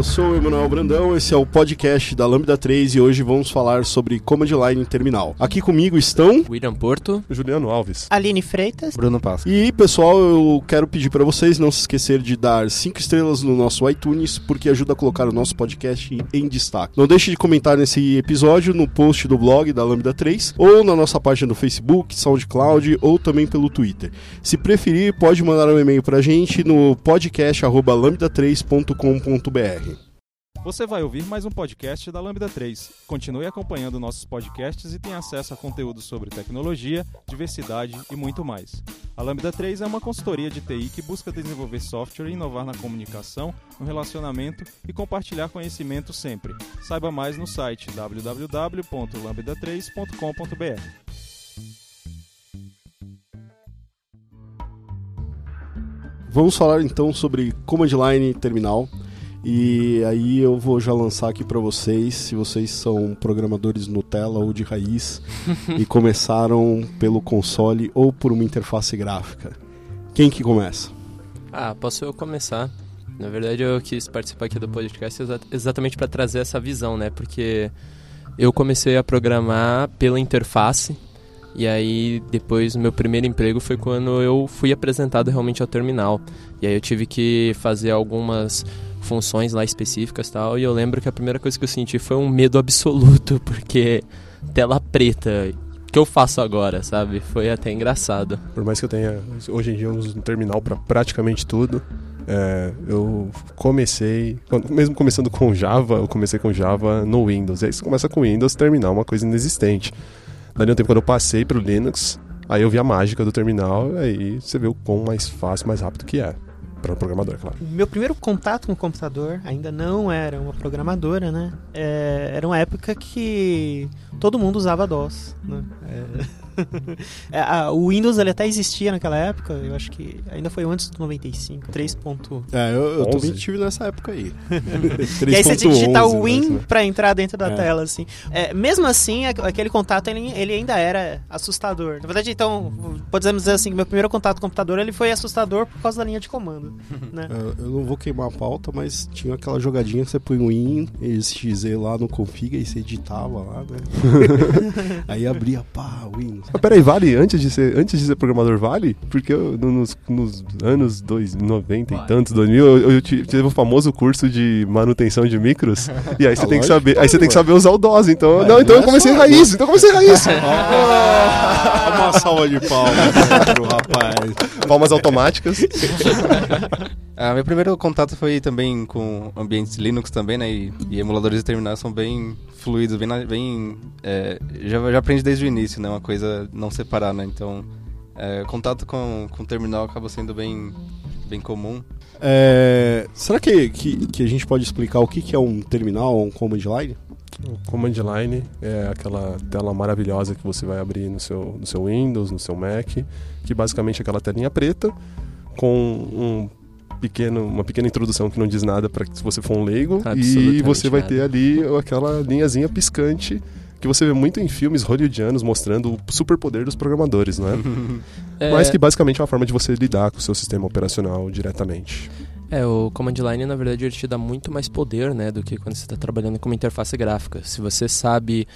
eu sou o Emanuel Brandão, esse é o podcast da Lambda 3 e hoje vamos falar sobre Command Line Terminal. Aqui comigo estão William Porto, Juliano Alves, Aline Freitas, Bruno Passo. E pessoal, eu quero pedir para vocês não se esquecer de dar 5 estrelas no nosso iTunes, porque ajuda a colocar o nosso podcast em destaque. Não deixe de comentar nesse episódio no post do blog da Lambda 3 ou na nossa página do Facebook, SoundCloud ou também pelo Twitter. Se preferir, pode mandar um e-mail pra gente no podcast@lambda3.com.br. Você vai ouvir mais um podcast da Lambda 3. Continue acompanhando nossos podcasts e tenha acesso a conteúdo sobre tecnologia, diversidade e muito mais. A Lambda 3 é uma consultoria de TI que busca desenvolver software e inovar na comunicação, no relacionamento e compartilhar conhecimento sempre. Saiba mais no site www.lambda3.com.br. Vamos falar então sobre Command Line Terminal. E aí eu vou já lançar aqui para vocês, se vocês são programadores Nutella ou de raiz e começaram pelo console ou por uma interface gráfica. Quem que começa? Ah, posso eu começar. Na verdade, eu quis participar aqui do podcast exa exatamente para trazer essa visão, né? Porque eu comecei a programar pela interface e aí depois meu primeiro emprego foi quando eu fui apresentado realmente ao terminal. E aí eu tive que fazer algumas funções lá específicas tal. E eu lembro que a primeira coisa que eu senti foi um medo absoluto, porque tela preta. O que eu faço agora, sabe? Foi até engraçado. Por mais que eu tenha, hoje em dia, um terminal para praticamente tudo, é, eu comecei, mesmo começando com Java, eu comecei com Java no Windows. E aí você começa com Windows, terminal, uma coisa inexistente. Daí um tempo quando eu passei para o Linux, aí eu vi a mágica do terminal, aí você vê o quão mais fácil, mais rápido que é. Para o programador, claro. Meu primeiro contato com o computador ainda não era uma programadora, né? É, era uma época que todo mundo usava DOS. Né? É... é, a, o Windows ele até existia naquela época, eu acho que ainda foi antes do 95, 3. É, eu, eu também tive nessa época aí. e aí você tinha que digitar o Win né? pra entrar dentro da é. tela, assim. É, mesmo assim, aquele contato ele, ele ainda era assustador. Na verdade, então, podemos dizer assim, que meu primeiro contato com o computador ele foi assustador por causa da linha de comando. Né? Eu, eu não vou queimar a pauta, mas tinha aquela jogadinha que você põe o Win, XZ lá no config e você editava lá, né? aí abria, pá, Win. Mas peraí, vale? Antes de ser, antes de ser programador, vale? Porque eu, nos, nos anos 90 vale. e tantos, 2000, eu, eu tive o famoso curso de manutenção de micros. e aí você ah, tem que saber, aí você tem que saber usar o DOS. Então, não, então eu comecei raiz, então eu comecei raiz. Oh, uma salva de palmas pro rapaz. Palmas automáticas. Ah, meu primeiro contato foi também com ambientes Linux também, né? E, e emuladores de terminais são bem fluidos, bem, bem é, já, já aprendi desde o início, né? Uma coisa não separar, né? Então, é, contato com, com o terminal acaba sendo bem, bem comum. É, será que, que, que, a gente pode explicar o que, que é um terminal ou um command line? O command line é aquela tela maravilhosa que você vai abrir no seu, no seu Windows, no seu Mac, que basicamente é aquela telinha preta com um pequeno, uma pequena introdução que não diz nada para se você for um leigo e você vai ter ali aquela linhazinha piscante que você vê muito em filmes hollywoodianos mostrando o superpoder dos programadores, não é? é? Mas que basicamente é uma forma de você lidar com o seu sistema operacional diretamente. É, o Command Line, na verdade, ele te dá muito mais poder, né, do que quando você está trabalhando com uma interface gráfica. Se você sabe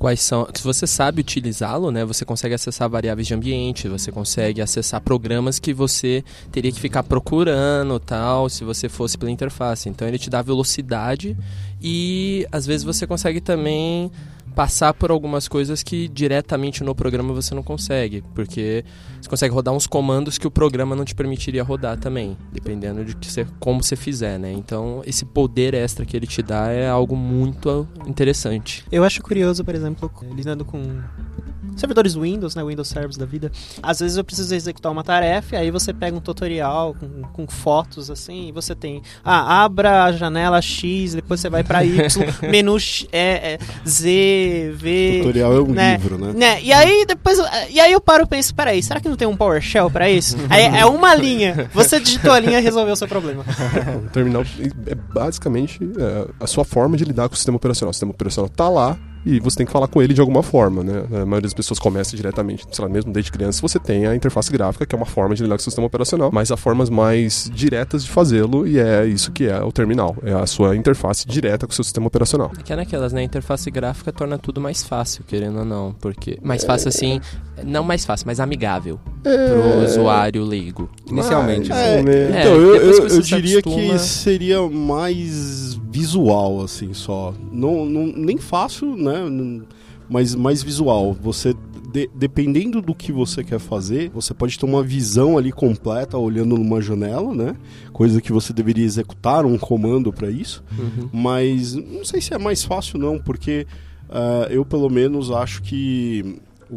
quais são. Se você sabe utilizá-lo, né, você consegue acessar variáveis de ambiente, você consegue acessar programas que você teria que ficar procurando, tal, se você fosse pela interface. Então ele te dá velocidade e às vezes você consegue também passar por algumas coisas que diretamente no programa você não consegue, porque você consegue rodar uns comandos que o programa não te permitiria rodar também, dependendo de que você, como você fizer, né? Então, esse poder extra que ele te dá é algo muito interessante. Eu acho curioso, por exemplo, lidando com servidores Windows, né, Windows Service da vida. Às vezes eu preciso executar uma tarefa, e aí você pega um tutorial com, com fotos assim, e você tem, ah, abra a janela X, depois você vai para Y, menu é, é, Z, V. Tutorial é um né, livro, né? né? E aí depois, e aí eu paro e penso, peraí, será que não tem um PowerShell para isso? aí é uma linha. Você digitou a linha e resolveu o seu problema. o terminal é basicamente é, a sua forma de lidar com o sistema operacional. O sistema operacional tá lá, e você tem que falar com ele de alguma forma, né? A maioria das pessoas começa diretamente, sei lá, mesmo desde criança, você tem a interface gráfica, que é uma forma de lidar com o sistema operacional, mas há formas mais diretas de fazê-lo e é isso que é o terminal, é a sua interface direta com o seu sistema operacional. Que é naquelas, né? A interface gráfica torna tudo mais fácil, querendo ou não, porque mais fácil assim, não mais fácil, mais amigável pro usuário leigo. Inicialmente. É, né? É, então, eu, eu, eu diria acostuma- que seria mais visual, assim, só. Não, não, nem fácil, né? Não- Mas mais visual. Você, de- dependendo do que você quer fazer, você pode ter uma visão ali completa olhando numa janela, né? Coisa que você deveria executar um comando para isso. Uhum. Mas não sei se é mais fácil não, porque ah, eu pelo menos acho que o,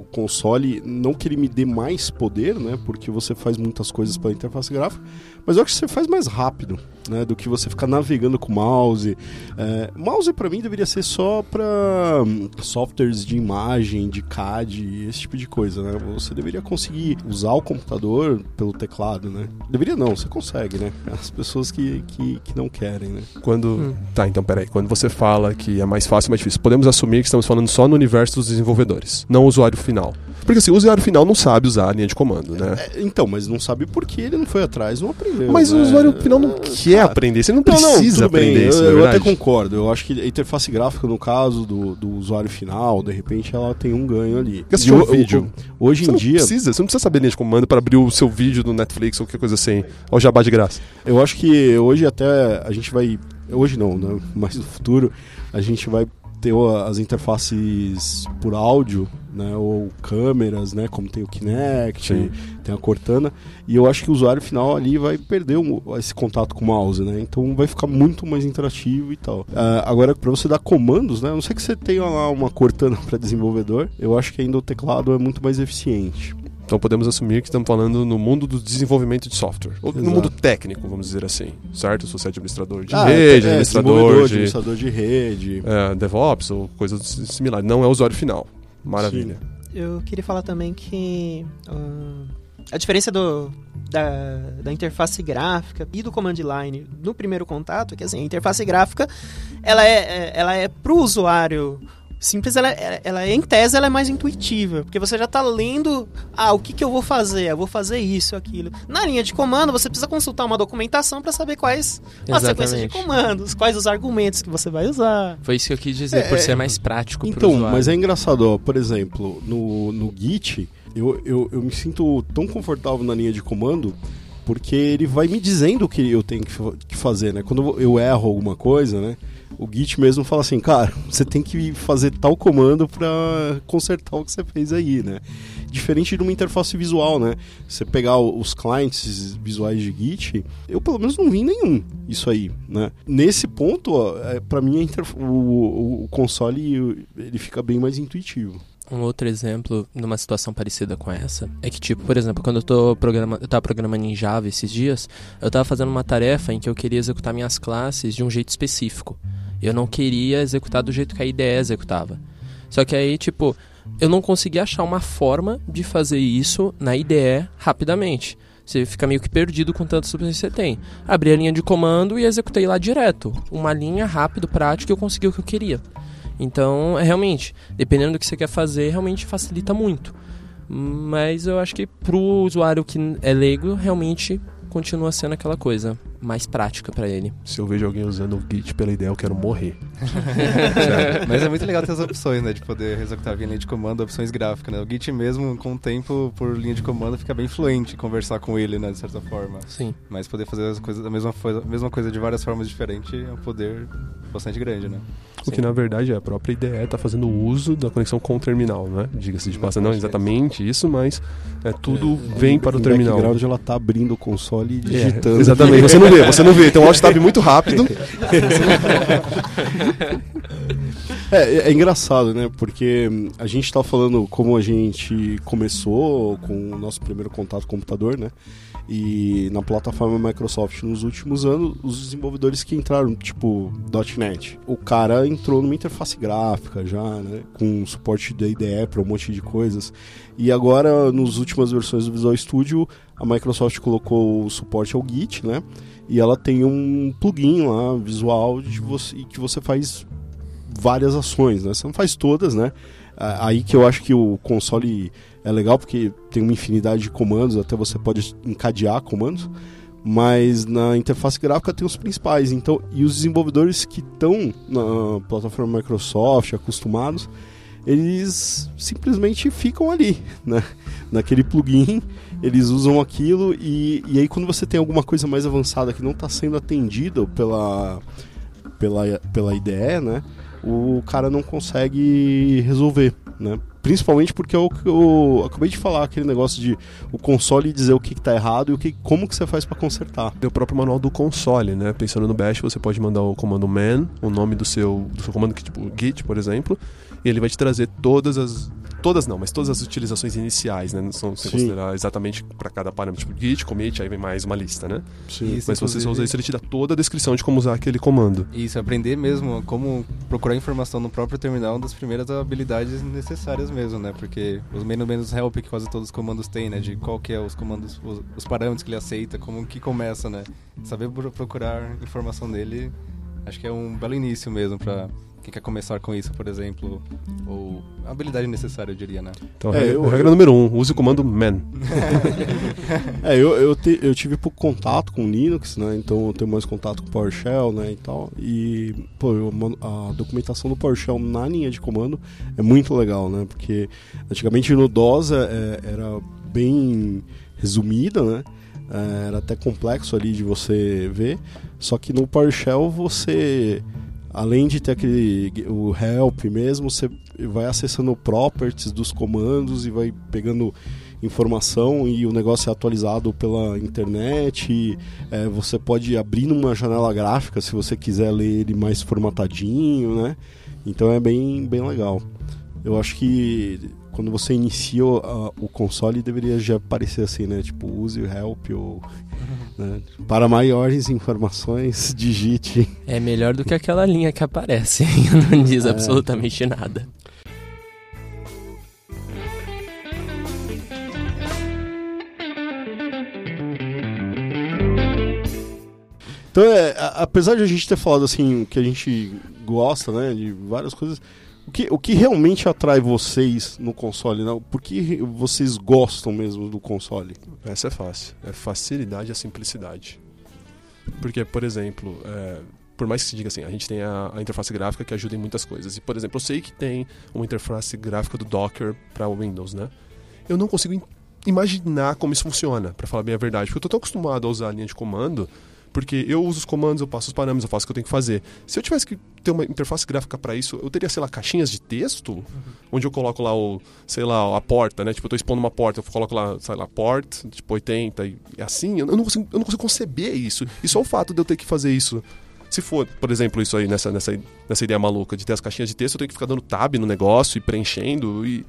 o console, não que ele me dê mais poder, né? Porque você faz muitas coisas pela interface gráfica, mas eu acho que você faz mais rápido, né? Do que você ficar navegando com o mouse. É, mouse para mim deveria ser só para softwares de imagem, de CAD, esse tipo de coisa, né? Você deveria conseguir usar o computador pelo teclado, né? Deveria não, você consegue, né? As pessoas que, que, que não querem, né? Quando. Hum. Tá, então peraí. Quando você fala que é mais fácil, mais difícil, podemos assumir que estamos falando só no universo dos desenvolvedores, não o usuário final. Porque assim, o usuário final não sabe usar a linha de comando, né? É, então, mas não sabe por que ele não foi atrás, não aprendeu. Mas o né? usuário final não quer Ah, aprender, você não Não, não, precisa tudo bem, aprender isso, eu, na eu até concordo. Eu acho que a interface gráfica, no caso do, do usuário final, de repente ela tem um ganho ali. Porque assistir um o- vídeo. o- hoje em dia, precisa, você não precisa saber linha de comando para abrir o seu vídeo no Netflix ou qualquer coisa assim. Ou jabá de graça. eu acho que hoje até a gente vai. Hoje não, né? Mas no futuro a gente vai ter o- as interfaces por áudio, né? Ou câmeras, né? Como tem o Kinect, Sim. tem a Cortana. E eu acho que o usuário final ali vai perder um- esse contato com o mouse, né? Então vai ficar muito mais interativo e tal. Ah, agora, para você dar comandos, né? A não sei que você tenha lá uma Cortana para desenvolvedor, eu acho que ainda o teclado é muito mais eficiente. Então podemos assumir que estamos falando no mundo do desenvolvimento de software. Ou no Exato. mundo técnico, vamos dizer assim. Certo? Se você é administrador de Ah, rede, é, administrador de administrador de rede. é, DevOps ou coisas similares. Não é o usuário final. Maravilha. Eu queria falar também que ah, a diferença do, da, da interface gráfica e do command line no primeiro contato é que assim, a interface gráfica ela é, é- ela é pro usuário simples, ela, é- ela é, em tese ela é mais intuitiva, porque você já tá lendo, ah, o que, que eu vou fazer? Eu vou fazer isso, aquilo. Na linha de comando, você precisa consultar uma documentação para saber quais as sequências de comandos, quais os argumentos que você vai usar. Foi isso que eu quis dizer, É, por é. ser mais prático Então, mas é engraçado, ó, por exemplo, no, no Git, eu, eu, eu me sinto tão confortável na linha de comando porque ele vai me dizendo o que eu tenho que fazer, né? Quando eu erro alguma coisa, né? O Git mesmo fala assim, cara, você tem que fazer tal comando pra consertar o que você fez aí, né? Diferente de uma interface visual, né? Você pegar os clients visuais de Git, eu pelo menos não vi nenhum isso aí, né? Nesse ponto, é, para mim o, o- o console ele fica bem mais intuitivo. Um outro exemplo numa situação parecida com essa é que, tipo, por exemplo, quando eu tô programando, eu tava programando em Java esses dias, eu tava fazendo uma tarefa em que eu queria executar minhas classes de um jeito específico. Eu não queria executar do jeito que a IDE executava. Só que aí, tipo, eu não conseguia achar uma forma de fazer isso na IDE rapidamente. Você fica meio que perdido com tanta substância que você tem. Abri a linha de comando e executei lá direto. Uma linha rápido, prática e eu consegui o que eu queria. Então, é realmente, dependendo do que você quer fazer, realmente facilita muito. Mas eu acho que pro usuário que é leigo, realmente continua sendo aquela coisa mais prática pra ele. Se eu vejo alguém usando o Git pela ideia, eu quero morrer. Mas é muito legal ter as opções, né? De poder executar via linha de comando, opções gráficas, né? O Git mesmo, com o tempo, por linha de comando, fica bem fluente conversar com ele, né? De certa forma. Sim. Mas poder fazer as coisas, a mesma, coisa, mesma coisa de várias formas diferentes é um poder bastante grande, né? O que na verdade é a própria IDE está fazendo uso da conexão com o terminal, né? Diga-se de passagem, não exatamente isso, mas é, tudo vem para o terminal. background ela tá abrindo o console e É, digitando. exatamente, você não vê, você não vê. Então o alt tab muito rápido. É, é engraçado, né? Porque hum, a gente tá falando como a gente começou com o nosso primeiro contato com o computador, né? E na plataforma Microsoft nos últimos anos, os desenvolvedores que entraram, tipo .NET, o cara entrou numa interface gráfica já, né? Com suporte da IDE para um monte de coisas. E agora, nas últimas versões do Visual Studio, a Microsoft colocou o suporte ao Git, né? E ela tem um plugin lá, visual, de você, que você faz várias ações, né? Você não faz todas, né? Aí que eu acho que o console é legal porque tem uma infinidade de comandos, até você pode encadear comandos, mas na interface gráfica tem os principais. Então, e os desenvolvedores que estão na plataforma Microsoft, acostumados, eles simplesmente ficam ali, né? Naquele plugin, eles usam aquilo e, e aí quando você tem alguma coisa mais avançada que não está sendo atendida pela, pela, pela IDE, né? O cara não consegue resolver, né? Principalmente porque eu, eu acabei de falar aquele negócio de o console dizer o que, está errado e o que, como que você faz para consertar. O próprio manual do console, né? Pensando no bash, você pode mandar o comando man, o nome do seu, do seu comando, que, tipo git, por exemplo, e ele vai te trazer todas as todas não, mas todas as utilizações iniciais, né? Não são sem considerar exatamente para cada parâmetro, tipo git, commit, aí vem mais uma lista, né? Sim. Isso, mas se você só usar isso, ele te dá toda a descrição de como usar aquele comando. Isso, aprender mesmo como procurar informação no próprio terminal é uma das primeiras habilidades necessárias mesmo, né? Porque os menos menos help que quase todos os comandos têm, né? De qual que é os comandos, os, os parâmetros que ele aceita, como que começa, né? Saber pro- procurar informação nele, acho que é um belo início mesmo pra quem quer começar com isso, por exemplo, ou a habilidade necessária, eu diria, né? Então, É, regra, eu- regra número um, use o comando man. É, eu, eu, te- eu tive pouco contato com Linux, né? Então eu tenho mais contato com PowerShell, né? E tal. E, pô, eu a documentação do PowerShell na linha de comando é muito legal, né? Porque antigamente no DOS é, era bem resumida, né? É, era até complexo ali de você ver. Só que no PowerShell você, além de ter aquele o help mesmo, você vai acessando properties dos comandos e vai pegando informação e o negócio é atualizado pela internet. E, é, você pode abrir numa janela gráfica se você quiser ler ele mais formatadinho, né? Então é bem, bem legal. Eu acho que quando você inicia o, a- o console deveria já aparecer assim, né? Tipo, use o help ou né? para maiores informações digite. É melhor do que aquela linha que aparece. Não diz É. absolutamente nada. Então, é, apesar de a gente ter falado assim que a gente gosta, né, de várias coisas, o que, o que realmente atrai vocês no console, né? Por que vocês gostam mesmo do console? Essa é fácil. É facilidade e a simplicidade. Porque, por exemplo, é, por mais que se diga assim, a gente tem a, a interface gráfica que ajuda em muitas coisas. E, por exemplo, eu sei que tem uma interface gráfica do Docker para o Windows, né? Eu não consigo im- imaginar como isso funciona, para falar bem a verdade. Porque eu tô tão acostumado a usar a linha de comando, porque eu uso os comandos, eu passo os parâmetros, eu faço o que eu tenho que fazer. Se eu tivesse que ter uma interface gráfica para isso, eu teria, sei lá, caixinhas de texto, onde eu coloco lá o, sei lá, a porta, né? Tipo, eu tô expondo uma porta, eu coloco lá, sei lá, port, tipo 80 e e assim, eu não consigo, eu não consigo conceber isso. E só o fato de eu ter que fazer isso se for, por exemplo, isso aí, nessa, nessa, nessa ideia maluca de ter as caixinhas de texto, eu tenho que ficar dando tab no negócio e preenchendo e.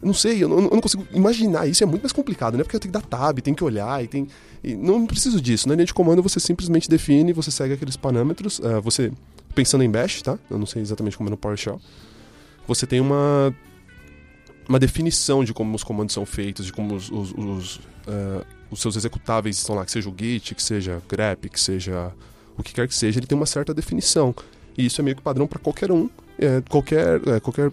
Não sei, eu não, eu não consigo imaginar isso, é muito mais complicado, né? Porque eu tenho que dar tab, tem que olhar e tem. e não preciso disso. Na linha de comando você simplesmente define, você segue aqueles parâmetros. eh, você, pensando em Bash, tá? Eu não sei exatamente como é no PowerShell. Você tem uma. Uma definição de como os comandos são feitos, de como os, os, os, eh, os seus executáveis estão lá, que seja o Git, que seja grep, que seja o que quer que seja, ele tem uma certa definição. E isso é meio que padrão para qualquer um. É, qualquer, é, qualquer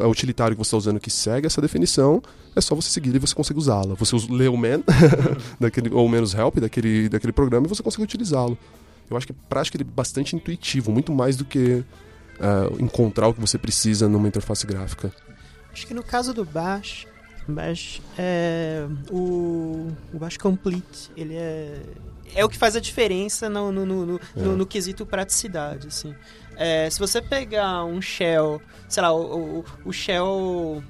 é, utilitário que você está usando que segue essa definição, é só você seguir e você consegue usá-la. Você lê o man, daquele, ou menos help daquele, daquele programa e você consegue utilizá-lo. Eu acho que é prático ele é bastante intuitivo, muito mais do que é, encontrar o que você precisa numa interface gráfica. Acho que no caso do Bash, Bash é o, o Bash Complete, ele é é o que faz a diferença no, no, no, no, É. no- no quesito praticidade, assim. É, se você pegar um shell, sei lá, o, o, o shell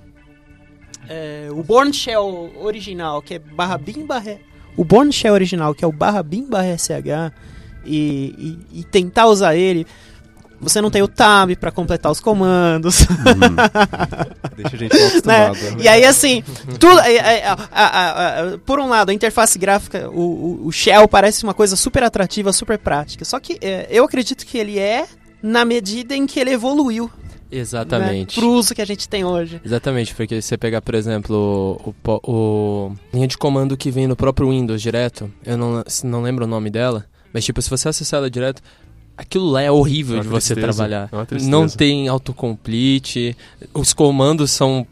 é, o Born Shell original, que é barra bin barra o Born Shell original, que é o barra bin barra sh e, e, e tentar usar ele, você não tem o tab para completar os comandos. Deixa a gente mal acostumado. Né? E aí, assim, tudo. é, é, a- a- a- a- por um lado, a interface gráfica, o, o- o Shell parece uma coisa super atrativa, super prática. Só que é, eu acredito que ele é na medida em que ele evoluiu. Exatamente. Né, pro uso que a gente tem hoje. Exatamente, porque se você pegar, por exemplo, o, o linha de comando que vem no próprio Windows direto, eu não, não lembro o nome dela, mas tipo, se você acessar ela direto, aquilo lá é horrível É de você tristeza, trabalhar. é não tem autocomplete, os comandos são.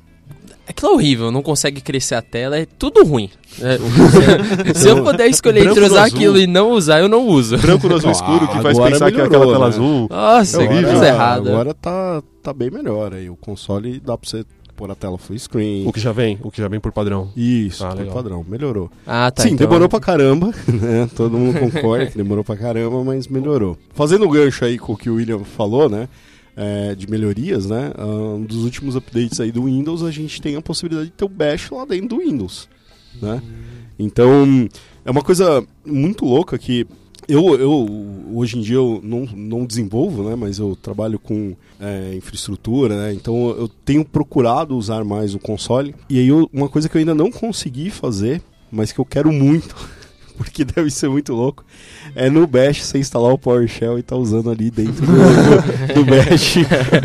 Aquilo é horrível, não consegue crescer a tela, é tudo ruim. É, se eu puder escolher Branco entre usar aquilo e não usar, eu não uso. Branco no azul Ah, escuro, que faz pensar que é melhorou, aquela tela né? azul. Nossa, É horrível. coisa errada. Agora tá, tá bem melhor aí. O console dá pra você pôr a tela full screen. O que já vem, o que já vem por padrão. Isso, Ah, por legal. padrão, melhorou. Ah, tá. Sim, então- demorou pra caramba, né? Todo mundo concorda que demorou pra caramba, mas melhorou. Fazendo o gancho aí com o que o William falou, né? é, de melhorias, né? ah, Um dos últimos updates aí do Windows, a gente tem a possibilidade de ter o Bash lá dentro do Windows, né? Então, é uma coisa muito louca que eu, eu hoje em dia eu não, não desenvolvo, né? Mas eu trabalho com é, infraestrutura, né? Então eu tenho procurado usar mais o console. E aí eu- uma coisa que eu ainda não consegui fazer, mas que eu quero muito, porque deve ser muito louco, é no Bash você instalar o PowerShell e tá usando ali dentro do, do, do Bash,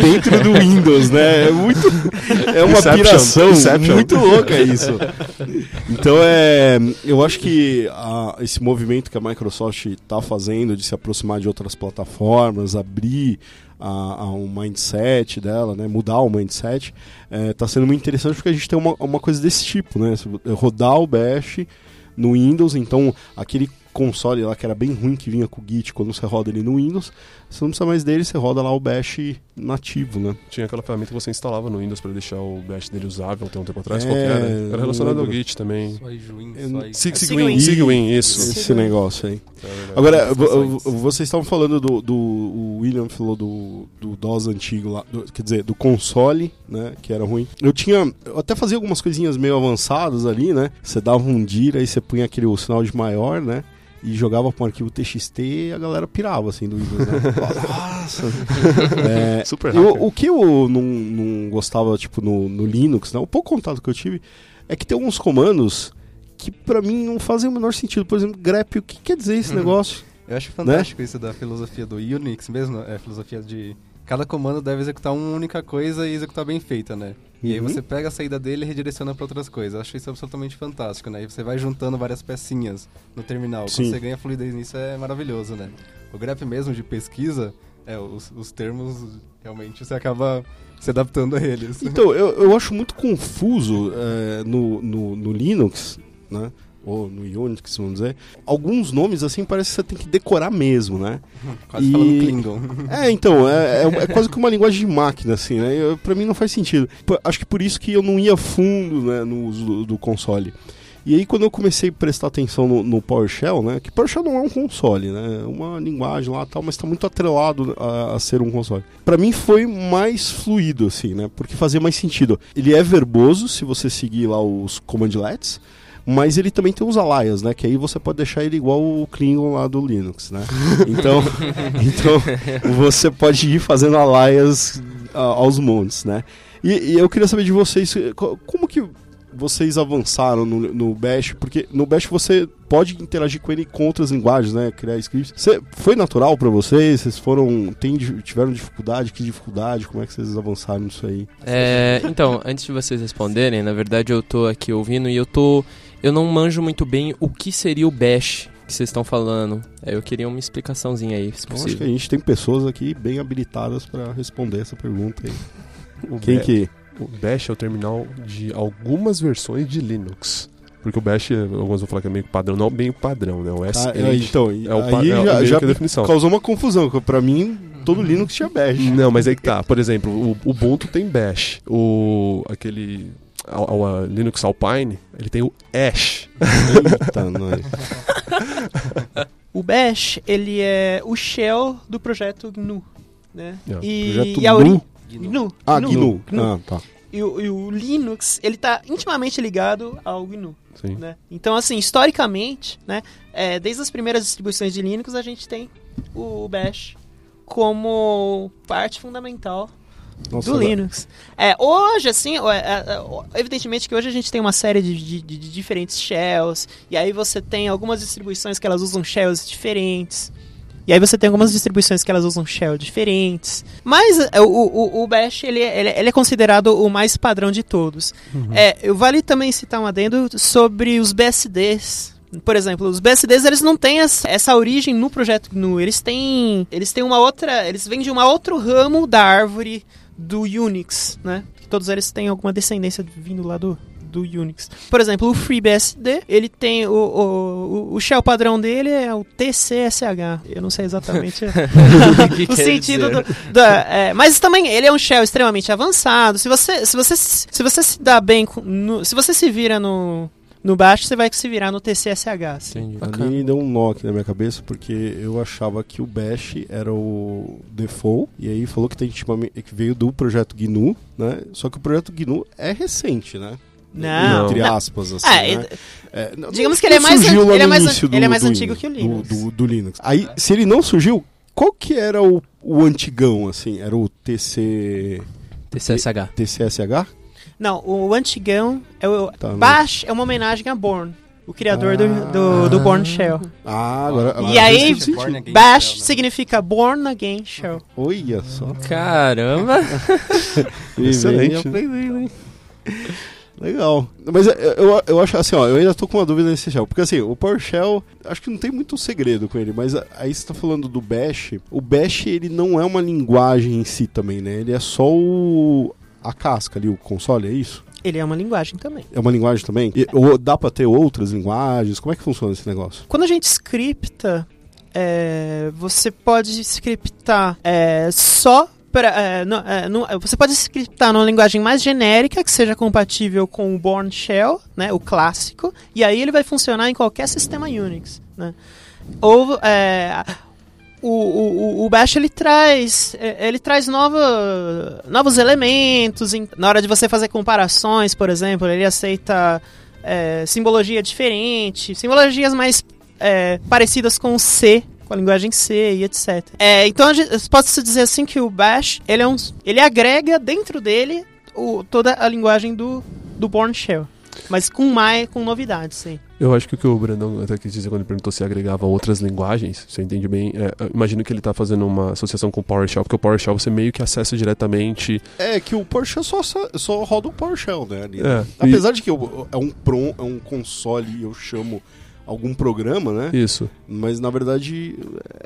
dentro do Windows, né? É muito. É uma Inception. piração Inception. muito louca isso. Então é. Eu acho que a- esse movimento que a Microsoft está fazendo de se aproximar de outras plataformas, abrir a, a um mindset dela, né, mudar o mindset, está sendo muito interessante porque a gente tem uma, uma coisa desse tipo, né? Rodar o Bash no Windows, então aquele console lá que era bem ruim que vinha com o Git quando você roda ele no Windows, você não precisa mais dele, você roda lá o Bash nativo, né? Tinha aquela ferramenta que você instalava no Windows pra deixar o bash dele usável tem um tempo atrás. É, Qual que era? Relacionado ao. Git também. Sig- Sigwin. Sigwin, Sigwin, isso. Esse negócio aí. É. Agora, vocês estavam falando do, do. O William falou do, do DOS antigo lá, do- quer dizer, do console, né? Que era ruim. Eu tinha. Eu até fazia algumas coisinhas meio avançadas ali, né? Você dava um dir, aí você punha aquele o sinal de maior, né? E jogava com um arquivo TXT e a galera pirava assim do Windows, né? Nossa! É, Super e o, que eu não, não gostava, tipo, no, no Linux, né? O pouco contato que eu tive é que tem alguns comandos que pra mim não fazem o menor sentido. Por exemplo, grep, o que quer dizer esse Uhum. negócio? Eu acho fantástico isso da filosofia do Unix mesmo, é a filosofia de cada comando deve executar uma única coisa e executar bem feita, né? E aí Uhum. você pega a saída dele e redireciona para outras coisas. Eu acho isso absolutamente fantástico, né? E você vai juntando várias pecinhas no terminal. Sim. Quando você ganha fluidez nisso é maravilhoso, né? O grep mesmo de pesquisa, é, os, os termos realmente você acaba se adaptando a eles. Então, eu, eu acho muito confuso é, no, no, no Linux, né? Ou no Unix, vamos dizer. Alguns nomes, assim, parece que você tem que decorar mesmo, né? Quase E- falando Klingon. É, então, é, é, é quase que uma linguagem de máquina, assim, né? Eu, pra mim não faz sentido. Acho que por isso que eu não ia fundo né, no uso do, do console. E aí, quando eu comecei a prestar atenção no, no PowerShell, né? Que PowerShell não é um console, né? É uma linguagem lá tal, mas está muito atrelado a, a ser um console. Pra mim foi mais fluido, assim, né? Porque fazia mais sentido. Ele é verboso se você seguir lá os commandlets, mas ele também tem os alaias, né? Que aí você pode deixar ele igual o Klingon lá do Linux, né? Então, então você pode ir fazendo alaias aos montes, né? E, e eu queria saber de vocês, co- como que vocês avançaram no, no Bash? Porque no Bash você pode interagir com ele com outras linguagens, né? Criar scripts. Cê- foi natural pra vocês? Vocês foram, tem, tiveram dificuldade? Que dificuldade? Como é que vocês avançaram nisso aí? É, então, antes de vocês responderem, na verdade eu tô aqui ouvindo e eu tô. Eu não manjo muito bem o que seria o Bash que vocês estão falando. É, eu queria uma explicaçãozinha aí, se Eu acho que possível. a gente tem pessoas aqui bem habilitadas pra responder essa pergunta aí. O Quem Ba- que... O Bash é o terminal de algumas versões de Linux. Porque o Bash, alguns vão falar que é meio padrão, não bem padrão, né? O S8 Ah, é, então, é o aí é o- já, definição. causou uma confusão, porque pra mim todo Linux tinha Bash. Não, mas aí que tá. Por exemplo, o o Ubuntu tem Bash. O aquele a, a- a Linux Alpine, ele tem o Ash. Eita, nós. O Bash, ele é o shell do projeto GNU, né? Yeah. E, Projeto e a ori- GNU? GNU. Ah, GNU. GNU. GNU. Ah, tá. E, o, e o Linux, ele tá intimamente ligado ao GNU, Sim. né? Então, assim, historicamente, né? é, desde as primeiras distribuições de Linux, a gente tem o Bash como parte fundamental Nossa, do Linux. É, hoje, assim, é, é, é, evidentemente que hoje a gente tem uma série de, de- de- diferentes shells, e aí você tem algumas distribuições que elas usam shells diferentes. E aí você tem algumas distribuições que elas usam shell diferentes. Mas é, o, o, o Bash, ele, é- ele, é- ele é considerado o mais padrão de todos. É, eu vale também citar um adendo sobre os BSDs, Por exemplo, os BSDs eles não têm essa, essa origem no projeto GNU. Eles têm, eles têm uma outra, eles vêm de um outro ramo da árvore do Unix, né? Todos eles têm alguma descendência vindo lá do, do Unix. Por exemplo, o FreeBSD, ele tem o, o, o shell padrão dele é o TCSH. Eu não sei exatamente o, sentido do, do é, mas também ele é um shell extremamente avançado. Se você se você se você se dá bem com, no, se você se vira no no baixo você vai se virar no TCSH. Assim. Entendi. Ali deu um nó aqui na minha cabeça, porque eu achava que o Bash era o default, e aí falou que tem que veio do projeto GNU, né? Só que o projeto GNU é recente, né? Não. Entre não. aspas, assim. Ah, né? é, não, digamos que ele é mais, ele é mais, do, ele é mais do, antigo que o Linux. Do, do, Linux. Aí, se ele não surgiu, qual que era o, o antigão, assim? Era o TC... TCSH. TCSH? Não, o antigão é o tá, Bash é uma homenagem a Born. O criador ah, do, do, do Born Shell. Ah, agora. agora e aí, Bash Shell, né? significa Born Again Shell. Olha só. Caramba! Excelente. Legal. Mas eu, eu, eu, acho assim, ó, eu ainda tô com uma dúvida nesse shell. Porque assim, o PowerShell, acho que não tem muito segredo com ele, mas aí você tá falando do Bash. O Bash, ele não é uma linguagem em si também, né? Ele é só o, a casca ali, o console, é isso? Ele é uma linguagem também. É uma linguagem também? E, ou dá pra ter outras linguagens? Como é que funciona esse negócio? Quando a gente scripta, é, você pode scriptar é, só Pra, é, não, é, não, você pode scriptar numa linguagem mais genérica que seja compatível com o Born Shell, né, o clássico, e aí ele vai funcionar em qualquer sistema Unix. Né? Ou é, o, o, o Bash ele traz é, ele traz nova, novos elementos em, na hora de você fazer comparações, por exemplo, ele aceita é, simbologia diferente, simbologias mais é, parecidas com o C, com a linguagem C e etc. É, então pode-se dizer assim que o Bash ele, é um, ele agrega dentro dele o, toda a linguagem do, do Born Shell. Mas com mais, com novidades, sim. Eu acho que o que o Brandão até quis dizer quando ele perguntou se agregava outras linguagens, você entende bem, é, imagino que ele está fazendo uma associação com o PowerShell, porque o PowerShell você meio que acessa diretamente... É, que o PowerShell só, só roda o PowerShell, né? É, Apesar e... de que eu, é um prom, é um console, eu chamo algum programa, né? Isso. Mas na verdade,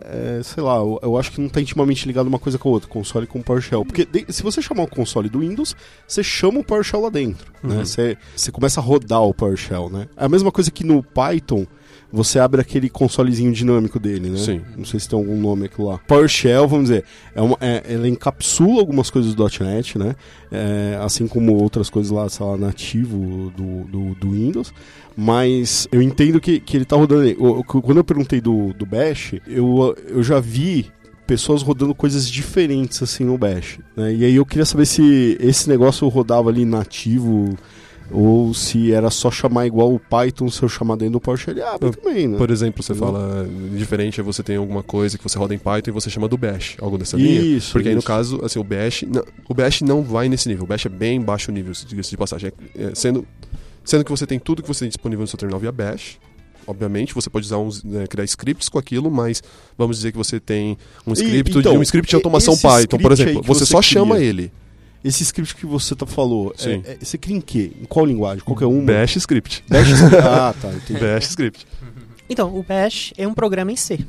é, sei lá, eu, eu, acho que não está intimamente ligado uma coisa com a outra, console com PowerShell. Porque de, se você chamar o console do Windows, você chama o PowerShell lá dentro, né? uhum. né? Você, você começa a rodar o PowerShell, né? É a mesma coisa que no Python você abre aquele consolezinho dinâmico dele, né? Sim. Não sei se tem algum nome aquilo lá. PowerShell, vamos dizer, é uma, é, ela encapsula algumas coisas do .NET, né? É, assim como outras coisas lá, sei lá, nativo do, do, do Windows. Mas eu entendo que, que ele tá rodando. Quando eu perguntei do, do Bash, eu, eu já vi pessoas rodando coisas diferentes assim no Bash. Né? E aí eu queria saber se esse negócio rodava ali nativo ou se era só chamar igual o Python, se eu chamar dentro do PowerShell, ele abre também, né? Por exemplo, você fala diferente, é você tem alguma coisa que você roda em Python e você chama do Bash, algo dessa linha. Isso, Porque aí no caso, assim, o Bash, não, o Bash não vai nesse nível, o Bash é bem baixo nível, diga-se de passagem. É, é, sendo, sendo que você tem tudo que você tem disponível no seu terminal via Bash, obviamente, você pode usar uns, né, criar scripts com aquilo, mas vamos dizer que você tem um script, e, então, um script de automação Python, por exemplo. Você, você, só cria. chama ele. Esse script que você tá falou, é, é, você cria em quê? Em qual linguagem? Qualquer uma? Bash Script. Bash Script. ah, tá, entendi. Bash Script. Então, o Bash é um programa em C.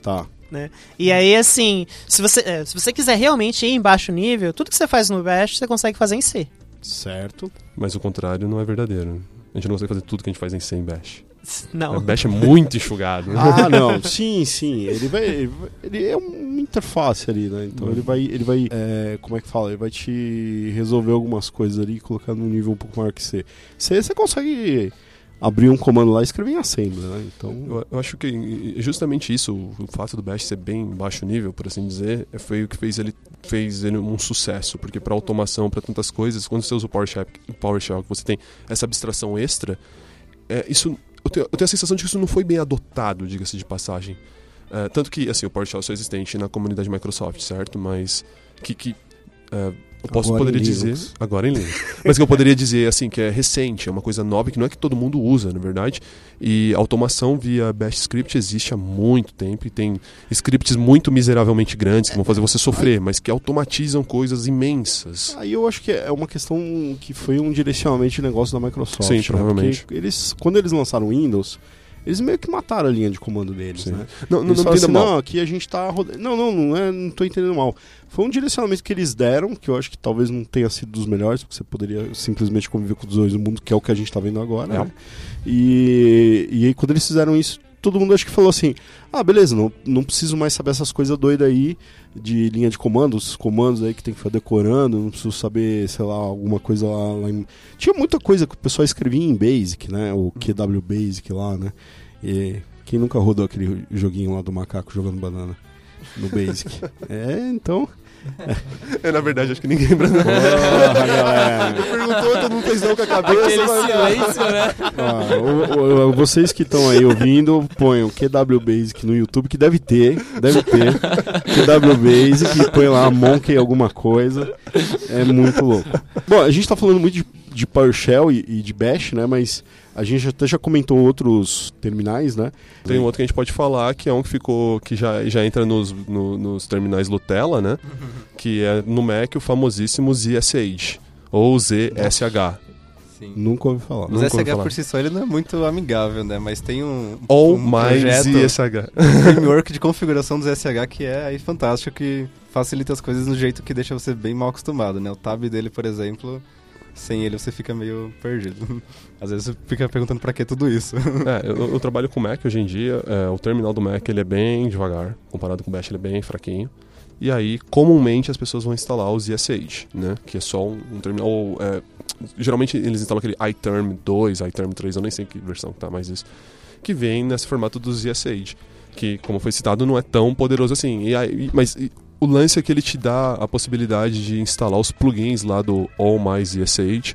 Tá. Né? E aí, assim, se você, é, se você quiser realmente ir em baixo nível, tudo que você faz no Bash, você consegue fazer em C. Certo. Mas o contrário não é verdadeiro. A gente não consegue fazer tudo que a gente faz em C em Bash. Não. O Bash é muito enxugado. ah, não. Sim, sim. Ele vai. Ele é uma interface ali, né? Então uhum. ele vai. Ele vai. É, como é que fala? Ele vai te resolver algumas coisas ali e colocar num nível um pouco maior que C. C você consegue abrir um comando lá e escrever em assembly, né? Então... Eu, eu, acho que justamente isso, o fato do Bash ser bem baixo nível, por assim dizer, foi o que fez ele, fez ele um sucesso, porque para automação, para tantas coisas, quando você usa o PowerShell, PowerShell que você tem essa abstração extra, é, isso eu tenho, eu tenho a sensação de que isso não foi bem adotado, diga-se de passagem. Uh, tanto que, assim, o PowerShell só existente na comunidade Microsoft, certo? Mas que, que uh, eu posso agora poderia dizer agora em Linux. Mas que eu poderia dizer assim que é recente, é uma coisa nova que não é que todo mundo usa, na verdade. E automação via Bash Script existe há muito tempo e tem scripts muito miseravelmente grandes que vão fazer você sofrer, mas que automatizam coisas imensas. Aí eu acho que é uma questão que foi um direcionamento de negócio da Microsoft. Sim, né? provavelmente. Porque eles, quando eles lançaram o Windows, eles meio que mataram a linha de comando deles, Sim. né? Não, não, não entenda assim, não, aqui a gente tá rodando. Não, não, não, é, não tô entendendo mal. Foi um direcionamento que eles deram, que eu acho que talvez não tenha sido dos melhores, porque você poderia simplesmente conviver com os dois no mundo, que é o que a gente tá vendo agora. É. né? E, e aí, quando eles fizeram isso, todo mundo acho que falou assim: ah, beleza, não, não preciso mais saber essas coisas doidas aí de linha de comando, os comandos aí que tem que ficar decorando, não preciso saber, sei lá, alguma coisa lá, lá em... Tinha muita coisa que o pessoal escrevia em Basic, né? O QW Basic lá, né? E quem nunca rodou aquele joguinho lá do macaco jogando banana no Basic? é, então. É, na verdade, acho que ninguém lembra. não. Porra, galera. Perguntou, todo mundo fez não com a cabeça. Aquele mas- silêncio, né? Ah, o- o- vocês que estão aí ouvindo, ponham QW Basic no YouTube, que deve ter, deve ter. QW Basic, e põe lá Monkey alguma coisa. É muito louco. Bom, a gente tá falando muito de, de PowerShell e, e de Bash, né? Mas a gente até já comentou outros terminais, né? Tem um outro que a gente pode falar, que é um que ficou. que já, já entra nos, no- nos terminais Lutella, né? Que é no Mac o famosíssimo ZSH. Ou ZSH. Sim. Nunca ouvi falar. ZSH falar. por si só ele não é muito amigável, né? Mas tem um, Ou um mais projeto, um framework de configuração do ZSH que é aí fantástico, que facilita as coisas no jeito que deixa você bem mal acostumado, né? O tab dele, por exemplo, sem ele você fica meio perdido. Às vezes você fica perguntando pra que tudo isso. É, eu, eu trabalho com Mac hoje em dia. é, o terminal do Mac ele é bem devagar, comparado com o Bash ele é bem fraquinho. E aí, comumente as pessoas vão instalar o ZSH, né? Que é só um, um terminal. ou, é, geralmente eles instalam aquele iTerm 2, iTerm 3, eu nem sei que versão que tá mais isso. Que vem nesse formato do ZSH. Que, como foi citado, não é tão poderoso assim. E aí, mas e o lance é que ele te dá a possibilidade de instalar os plugins lá do All My ZSH,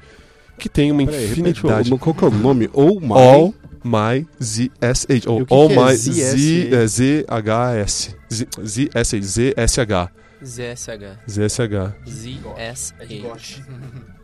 que tem uma Peraí, infinidade. o- qual que é o nome? Ou My? All My ZSH. Ou All que é My ZSH? Z- ZHS. Z- ZSH. ZSH. ZSH. ZSH. ZSH.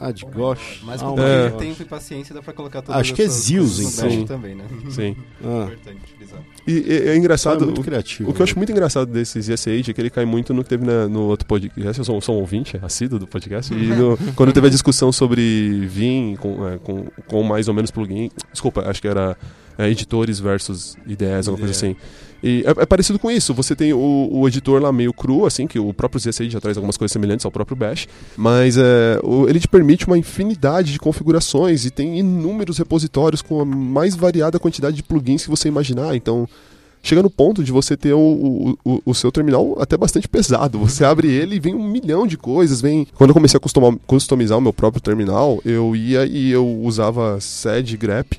Ah, de gosh. Mas ah, com É. tempo e paciência dá pra colocar todas Acho que é Zeus, então. Também, né? Sim. ah. Importante utilizar. E, e- é Ah, engraçado. muito o- criativo. O que eu acho muito engraçado desse ZSH é que ele cai muito no que teve na- no outro podcast. Eu sou, sou um ouvinte assíduo do podcast. E no- quando teve a discussão sobre Vim com, é, com, com mais ou menos plugin. Desculpa, acho que era é, editores versus IDEs, alguma coisa assim. E é, é parecido com isso. Você tem o, o editor lá meio cru, assim, que o próprio ZSH já traz algumas coisas semelhantes ao próprio Bash. Mas é, o- ele te permite uma infinidade de configurações e tem inúmeros repositórios com a mais variada quantidade de plugins que você imaginar. Então, chega no ponto de você ter o, o, o- seu terminal até bastante pesado. Você abre ele e vem um milhão de coisas. Vem... Quando eu comecei a customizar o meu próprio terminal, eu ia e eu usava sed grep,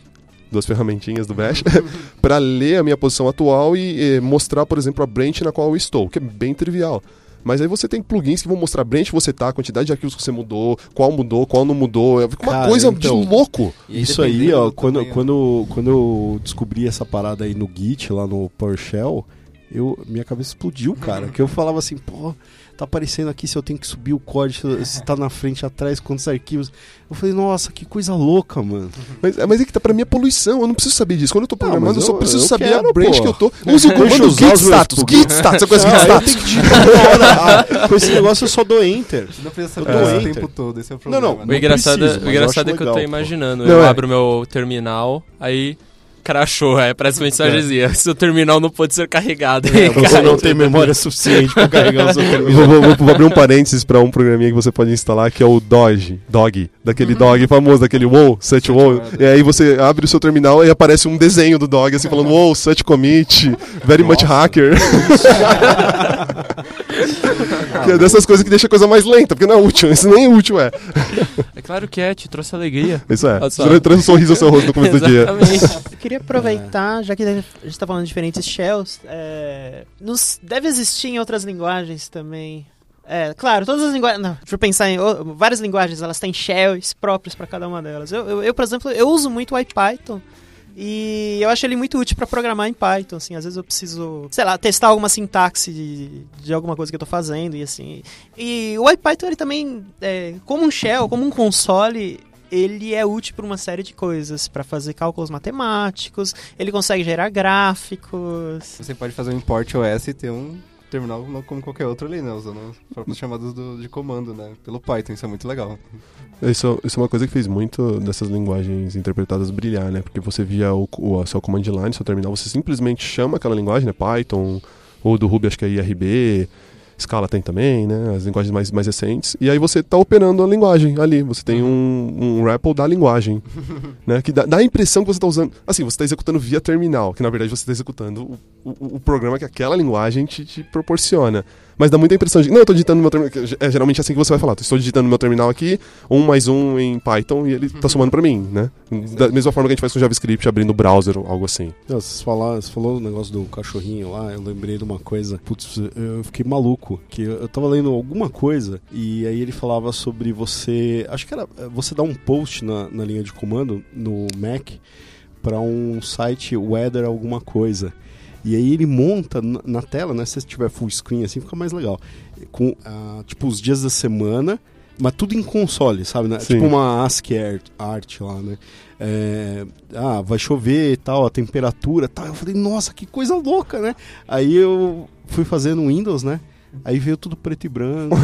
duas ferramentinhas do Bash, para ler a minha posição atual e eh, mostrar, por exemplo, a branch na qual eu estou, que é bem trivial. Mas aí você tem plugins que vão mostrar a branch que você tá, a quantidade de arquivos que você mudou, qual mudou, qual não mudou. É uma Cara, coisa então, de louco. E Isso aí, ó, do quando, tamanho- quando, quando eu descobri essa parada aí no Git, lá no PowerShell, eu, minha cabeça explodiu, cara. que eu falava assim, pô, tá aparecendo aqui se eu tenho que subir o código, se, tá na frente, atrás, quantos arquivos. Eu falei, nossa, que coisa louca, mano. Mas, mas é que tá pra mim é poluição, eu não preciso saber disso. Quando eu tô programando, mas eu só eu- preciso eu saber quero, a branch pô. que eu tô. Use o eu comando git status. Git status, você conhece Ah, git eu status? Ah, com esse negócio eu só dou enter. Você não precisa Eu saber dou isso o tempo todo, esse é o Não, problema. não, O engraçado, preciso, o engraçado eu é que eu acho tô legal, pô. imaginando. Não, eu é. abro meu terminal, aí crashou, aí aparece mensagenzinha. Seu terminal não pode ser carregado. Aí, Você não tem memória suficiente pra carregar o seu Eu terminal. vou, vou- vou abrir um parênteses pra um programinha que você pode instalar que é o Dodge, Dog, daquele dog famoso, daquele wow, set wow. E aí você abre o seu terminal e aparece um desenho do dog assim falando wow, set commit, very much hacker. que é dessas coisas que deixa a coisa mais lenta, porque não é útil, isso nem útil é. É claro que é, te trouxe alegria. Isso é. Traz um sorriso ao seu rosto no começo do dia. Eu queria aproveitar, já que a gente tá falando de diferentes shells, é, nos- deve existir em outras linguagens também. É, claro, todas as linguagens. Não, deixa eu pensar em várias linguagens, elas têm shells próprios para cada uma delas. Eu, eu, eu, por exemplo, eu uso muito o IPython. E eu acho ele muito útil para programar em Python, assim, às vezes eu preciso, sei lá, testar alguma sintaxe de, de alguma coisa que eu tô fazendo e assim. E o IPython ele também, é, como um shell, como um console, ele é útil para uma série de coisas, para fazer cálculos matemáticos, ele consegue gerar gráficos. Você pode fazer um import OS e ter um terminal como qualquer outro ali, né? Usando as próprias chamadas do, de comando, né? Pelo Python, isso é muito legal. Isso, isso é uma coisa que fez muito dessas linguagens interpretadas brilhar, né? Porque você via o, o seu command line, seu terminal, você simplesmente chama aquela linguagem, né? Python, ou do Ruby acho que é IRB, Scala tem também, né? As linguagens mais, mais recentes. E aí você está operando a linguagem ali. Você tem um, um REPL da linguagem. né? Que dá, dá, a impressão que você está usando. Assim, você está executando via terminal, que na verdade você está executando o, o, o, programa que aquela linguagem te, te proporciona. Mas dá muita impressão de. Não, eu estou digitando no meu terminal. É geralmente assim que você vai falar. Estou digitando no meu terminal aqui, um mais um em Python, e ele está somando para mim, né? Da mesma forma que a gente faz com JavaScript, abrindo o browser ou algo assim. Não, você, falar, você falou o negócio do cachorrinho lá, eu lembrei de uma coisa. Putz, eu fiquei maluco. Que eu estava lendo alguma coisa e aí ele falava sobre você. Acho que era você dar um post na, na linha de comando no Mac para um site weather alguma coisa. E aí ele monta na tela, né? Se tiver full screen assim, fica mais legal. Com, uh, tipo, os dias da semana, mas tudo em console, sabe? Né? Tipo uma ASCII art, art lá, né? É, ah, vai chover e tal, a temperatura e tal. Eu falei, nossa, que coisa louca, né? Aí eu fui fazer no Windows, né? Aí veio tudo preto e branco.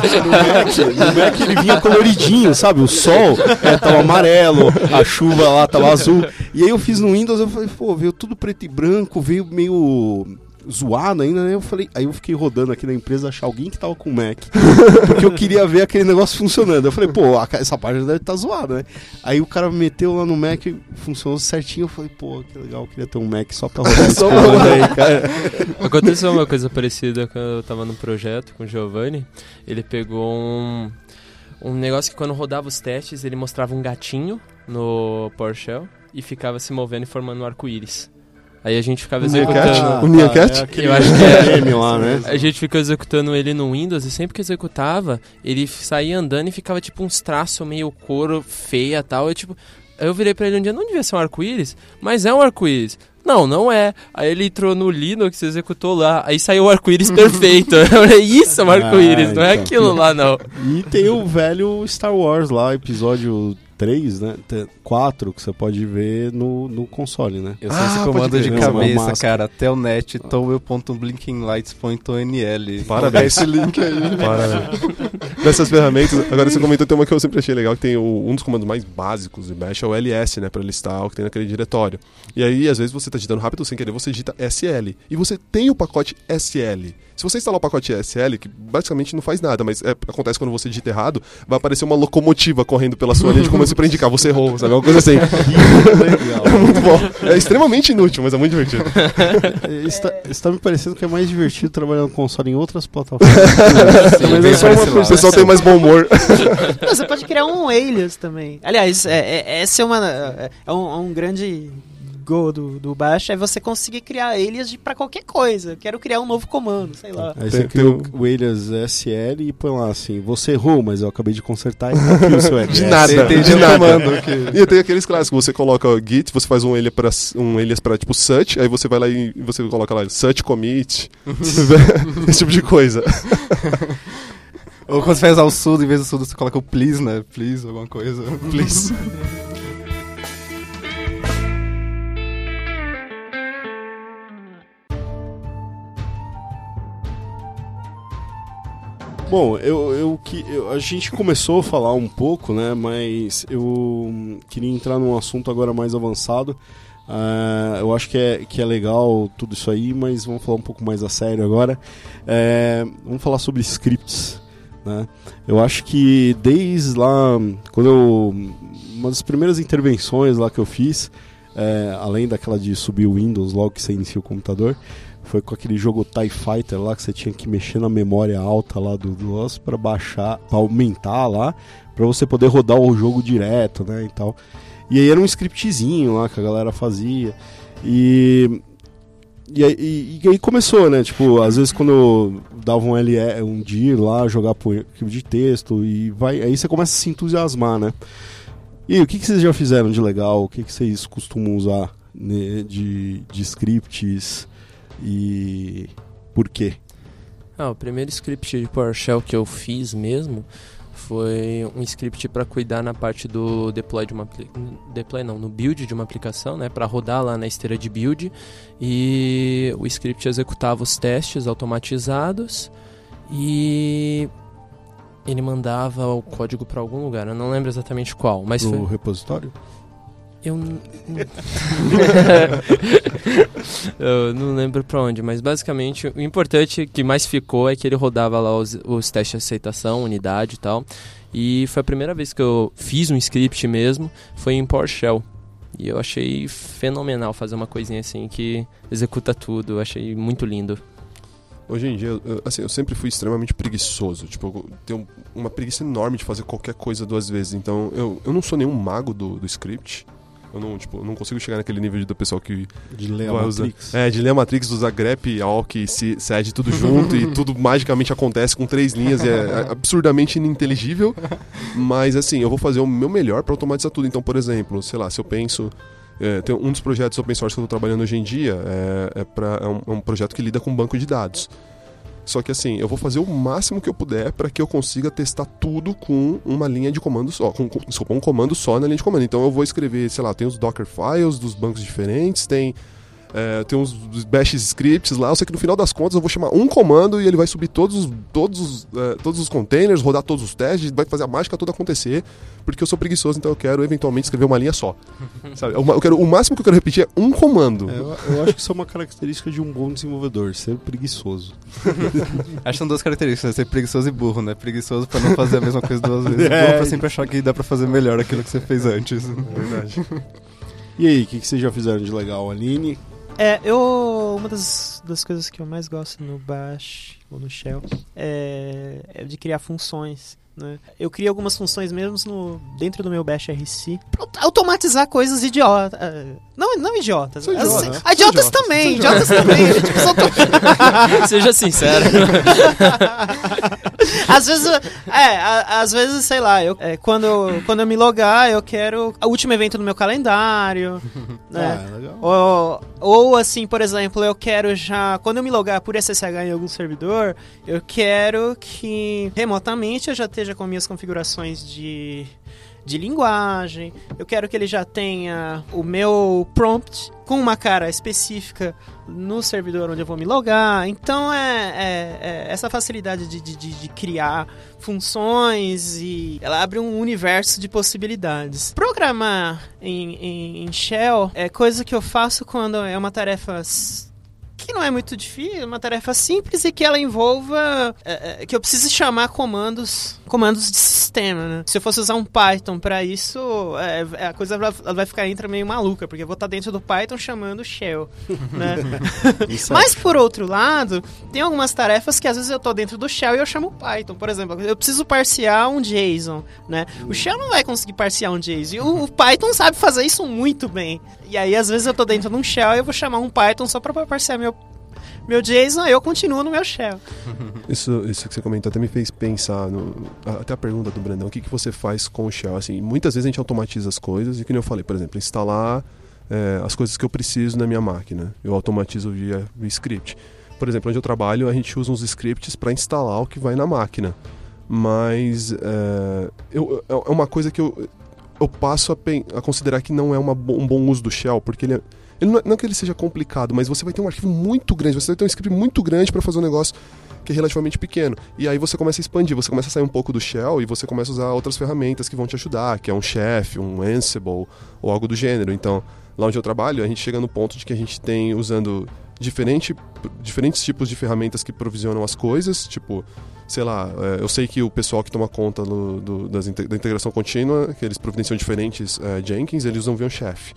Porque no, no, Mac, no Mac ele vinha coloridinho, sabe? O sol é, tava amarelo, a chuva lá tava azul. E aí eu fiz no Windows, eu falei, pô, veio tudo preto e branco, veio meio zoado ainda, né? Eu falei, aí eu fiquei rodando aqui na empresa achar alguém que tava com o Mac, porque eu queria ver aquele negócio funcionando. Eu falei, pô, essa página deve estar tá zoada, né? Aí o cara me meteu lá no Mac, funcionou certinho. Eu falei, pô, que legal, eu queria ter um Mac só pra rodar só aí, cara. Aconteceu uma coisa parecida quando eu tava no projeto com o Giovanni. Ele pegou um, um negócio que quando rodava os testes, ele mostrava um gatinho no PowerShell e ficava se movendo e formando um arco-íris. Aí a gente ficava executando. Ah, o Nia Cat? Tá, é eu acho que é. lá, né? A gente ficou executando ele no Windows e sempre que executava, ele saía andando e ficava tipo uns traços meio couro feia tal. Eu tipo. Eu virei pra ele um dia, não devia ser um arco-íris, mas é um arco-íris. Não, não é. Aí ele entrou no Linux, executou lá, aí saiu o arco-íris perfeito. Isso é um arco-íris, ah, não é então. aquilo lá não. E tem o velho Star Wars lá, episódio 3, né? 4 que você pode ver no, no console, né? Eu sei ah, esse comando de cabeça, cara. Telnet, towel.blinkinglights.nl. Parabéns. esse link aí. Parabéns. Dessas ferramentas, agora você comentou, tem uma que eu sempre achei legal, que tem o, um dos comandos mais básicos de Bash é o ls, né? Pra listar o que tem naquele diretório. E aí, às vezes, você tá digitando rápido sem querer, você digita SL. E você tem o pacote SL. Se você instalar o pacote SL, que basicamente não faz nada, mas é, acontece quando você digita errado, vai aparecer uma locomotiva correndo pela sua linha de comando para indicar, você errou, sabe? Uma coisa assim. é muito bom. É extremamente inútil, mas é muito divertido. está, está me parecendo que é mais divertido trabalhar no console em outras plataformas. Sim, mas é só uma coisa. O pessoal tem mais bom humor. Você pode criar um alias também. Aliás, é, é, essa é uma. É, é um, é um grande Go do, do Bash é você conseguir criar alias para qualquer coisa. Quero criar um novo comando, sei lá. Aí você cria o, o alias SL e põe lá assim, você errou, mas eu acabei de consertar e tá aqui o seu. De nada, de nada. comando. E tem aqueles clássicos, você coloca o git, você faz um alias para um alias para tipo search, aí você vai lá e você coloca lá search commit, esse tipo de coisa. Ou quando você vai usar o sudo, em vez do sudo você coloca o please, né? Please, alguma coisa. Please. Bom, eu, eu, eu, a gente começou a falar um pouco, né? Mas eu queria entrar num assunto agora mais avançado. Uh, eu acho que é, que é legal tudo isso aí, mas vamos falar um pouco mais a sério agora. É, vamos falar sobre scripts. Né? Eu acho que desde lá, quando eu. Uma das primeiras intervenções lá que eu fiz, é, além daquela de subir o Windows logo que você inicia o computador, foi com aquele jogo TIE Fighter lá que você tinha que mexer na memória alta lá do DOS para baixar, para aumentar lá, para você poder rodar o jogo direto, né, e tal. E aí era um scriptzinho lá que a galera fazia. E e aí, e aí, começou, né? Tipo, às vezes quando dava um LE, um dir lá, jogar por arquivo de texto, e vai, aí você começa a se entusiasmar, né? E aí, o que, que vocês já fizeram de legal? O que, que vocês costumam usar né, de, de scripts? E por quê? Ah, o primeiro script de PowerShell que eu fiz mesmo foi um script para cuidar na parte do deploy de uma deploy não, no build de uma aplicação, né, para rodar lá na esteira de build e o script executava os testes automatizados e ele mandava o código para algum lugar, eu não lembro exatamente qual, mas Pro foi repositório? Eu Eu não lembro pra onde, mas basicamente o importante que mais ficou é que ele rodava lá os, os testes de aceitação, unidade e tal. E foi a primeira vez que eu fiz um script mesmo, foi em PowerShell. E eu achei fenomenal fazer uma coisinha assim que executa tudo, eu achei muito lindo. Hoje em dia, eu, assim, eu sempre fui extremamente preguiçoso. Tipo, eu tenho uma preguiça enorme de fazer qualquer coisa duas vezes. Então, eu, eu não sou nenhum mago do, do script. Eu não, tipo, não consigo chegar naquele nível do pessoal que De ler a usar. Matrix. É, de ler a Matrix, usar grep, awk, se- sed, tudo junto e tudo magicamente acontece com três linhas e é absurdamente ininteligível. Mas assim, eu vou fazer o meu melhor para automatizar tudo. Então, por exemplo, sei lá, se eu penso. é, tem um dos projetos open source que eu estou trabalhando hoje em dia é, é, pra, é, um, é um projeto que lida com banco de dados. Só que assim, eu vou fazer o máximo que eu puder para que eu consiga testar tudo com uma linha de comando só, com, desculpa, um comando só na linha de comando. Então eu vou escrever, sei lá, tem os Docker files dos bancos diferentes, tem é, tem uns bash scripts lá, eu sei que no final das contas eu vou chamar um comando e ele vai subir todos os, todos os, é, todos os containers, rodar todos os testes, vai fazer a mágica toda acontecer, porque eu sou preguiçoso, então eu quero eventualmente escrever uma linha só. Sabe? Eu, eu quero, o máximo que eu quero repetir é um comando. É, eu, eu acho que isso é uma característica de um bom desenvolvedor, ser preguiçoso. Acho que são duas características, ser preguiçoso e burro, né? Preguiçoso pra não fazer a mesma coisa duas vezes. É. Burro pra sempre achar que dá pra fazer melhor aquilo que você fez antes. É verdade. E aí, o que, que vocês já fizeram de legal, Aline? É, eu. Uma das, das coisas que eu mais gosto no Bash ou no Shell é, é de criar funções. Né? Eu crio algumas funções mesmo no, dentro do meu Bash RC pra automatizar coisas idiotas. Não, não idiotas. Idiota, Assim, né? ah, idiotas Sou idiota, também, sou idiotas também. Seja sincero. às vezes, é, às vezes, sei lá, eu, é, quando, eu- quando eu me logar, eu quero o último evento no meu calendário. né? Ah, legal. Ou, ou assim, por exemplo, eu quero já. Quando eu me logar por SSH em algum servidor, eu quero que remotamente eu já esteja com minhas configurações de, de linguagem. Eu quero que ele já tenha o meu prompt com uma cara específica no servidor onde eu vou me logar. Então é, é- é essa facilidade de, de- de- criar funções e ela abre um universo de possibilidades. Programar em, em- em Shell é coisa que eu faço quando é uma tarefa que não é muito difícil, é uma tarefa simples e que ela envolva é, é, que eu precise chamar comandos comandos de sistema, né? Se eu fosse usar um Python para isso, é, a coisa vai- ficar entra meio maluca, porque eu vou estar dentro do Python chamando Shell, né? É- Mas por outro lado, tem algumas tarefas que às vezes eu tô dentro do Shell e eu chamo Python. Por exemplo, eu preciso parsear um JSON, né? O Shell não vai conseguir parsear um JSON. E o, o Python sabe fazer isso muito bem. E aí às vezes eu tô dentro de um Shell e eu vou chamar um Python só pra parsear meu JSON, eu continuo no meu Shell. Isso, isso que você comentou até me fez pensar, no, até a pergunta do Brandão, o que, que você faz com o Shell? Assim, muitas vezes a gente automatiza as coisas, e como eu falei, por exemplo, instalar é, as coisas que eu preciso na minha máquina. Eu automatizo via, via script. Por exemplo, onde eu trabalho, a gente usa uns scripts para instalar o que vai na máquina. Mas é, eu- é uma coisa que eu, eu passo a, a considerar que não é uma um bom uso do Shell, porque ele, é- ele não, é- não que ele seja complicado, mas você vai ter um arquivo muito grande, você vai ter um script muito grande para fazer um negócio que é relativamente pequeno. E aí você começa a expandir, você começa a sair um pouco do Shell e você começa a usar outras ferramentas que vão te ajudar, que é um Chef, um Ansible ou algo do gênero. Então, lá onde eu trabalho, a gente chega no ponto de que a gente tem usando diferente, diferentes tipos de ferramentas que provisionam as coisas, tipo, sei lá, é, eu sei que o pessoal que toma conta do, do- das da integração contínua, que eles providenciam diferentes é, Jenkins, eles usam VMchef.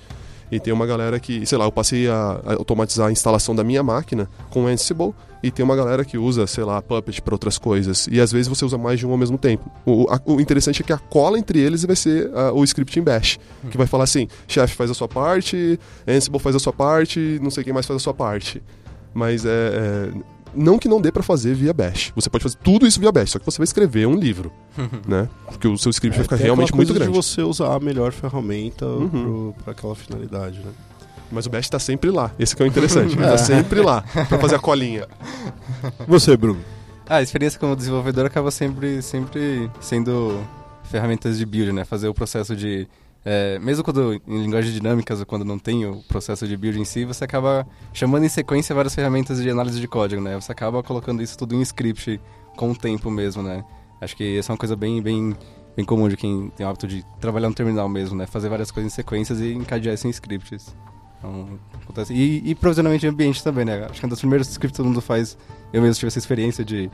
E tem uma galera que, sei lá, eu passei a, a automatizar a instalação da minha máquina com Ansible e tem uma galera que usa, sei lá, Puppet para outras coisas. E às vezes você usa mais de um ao mesmo tempo. O, a- o interessante é que a cola entre eles vai ser ah, o script em bash, que vai falar assim: chefe faz a sua parte, Ansible faz a sua parte, não sei quem mais faz a sua parte. Mas é, é, não que não dê para fazer via bash. Você pode fazer tudo isso via bash, só que você vai escrever um livro, né? Porque o seu script vai ficar É, realmente muito grande. de você usar a melhor ferramenta Uhum. para aquela finalidade, né? Mas o bash tá sempre lá. Esse que é o interessante. Ele É. tá sempre lá pra fazer a colinha. Você, Bruno. Ah, a experiência como desenvolvedor acaba sempre, sempre sendo ferramentas de build, né? Fazer o processo de... É, mesmo quando em linguagens dinâmicas ou quando não tem o processo de build em si, você acaba chamando em sequência várias ferramentas de análise de código, né? Você acaba colocando isso tudo em script com o tempo mesmo, né? Acho que essa é uma coisa bem, bem, bem comum de quem tem o hábito de trabalhar no terminal mesmo, né? Fazer várias coisas em sequências e encadear isso em scripts. Então, acontece. E, e de ambiente também, né? Acho que é um dos primeiros scripts que todo mundo faz. Eu mesmo tive essa experiência de.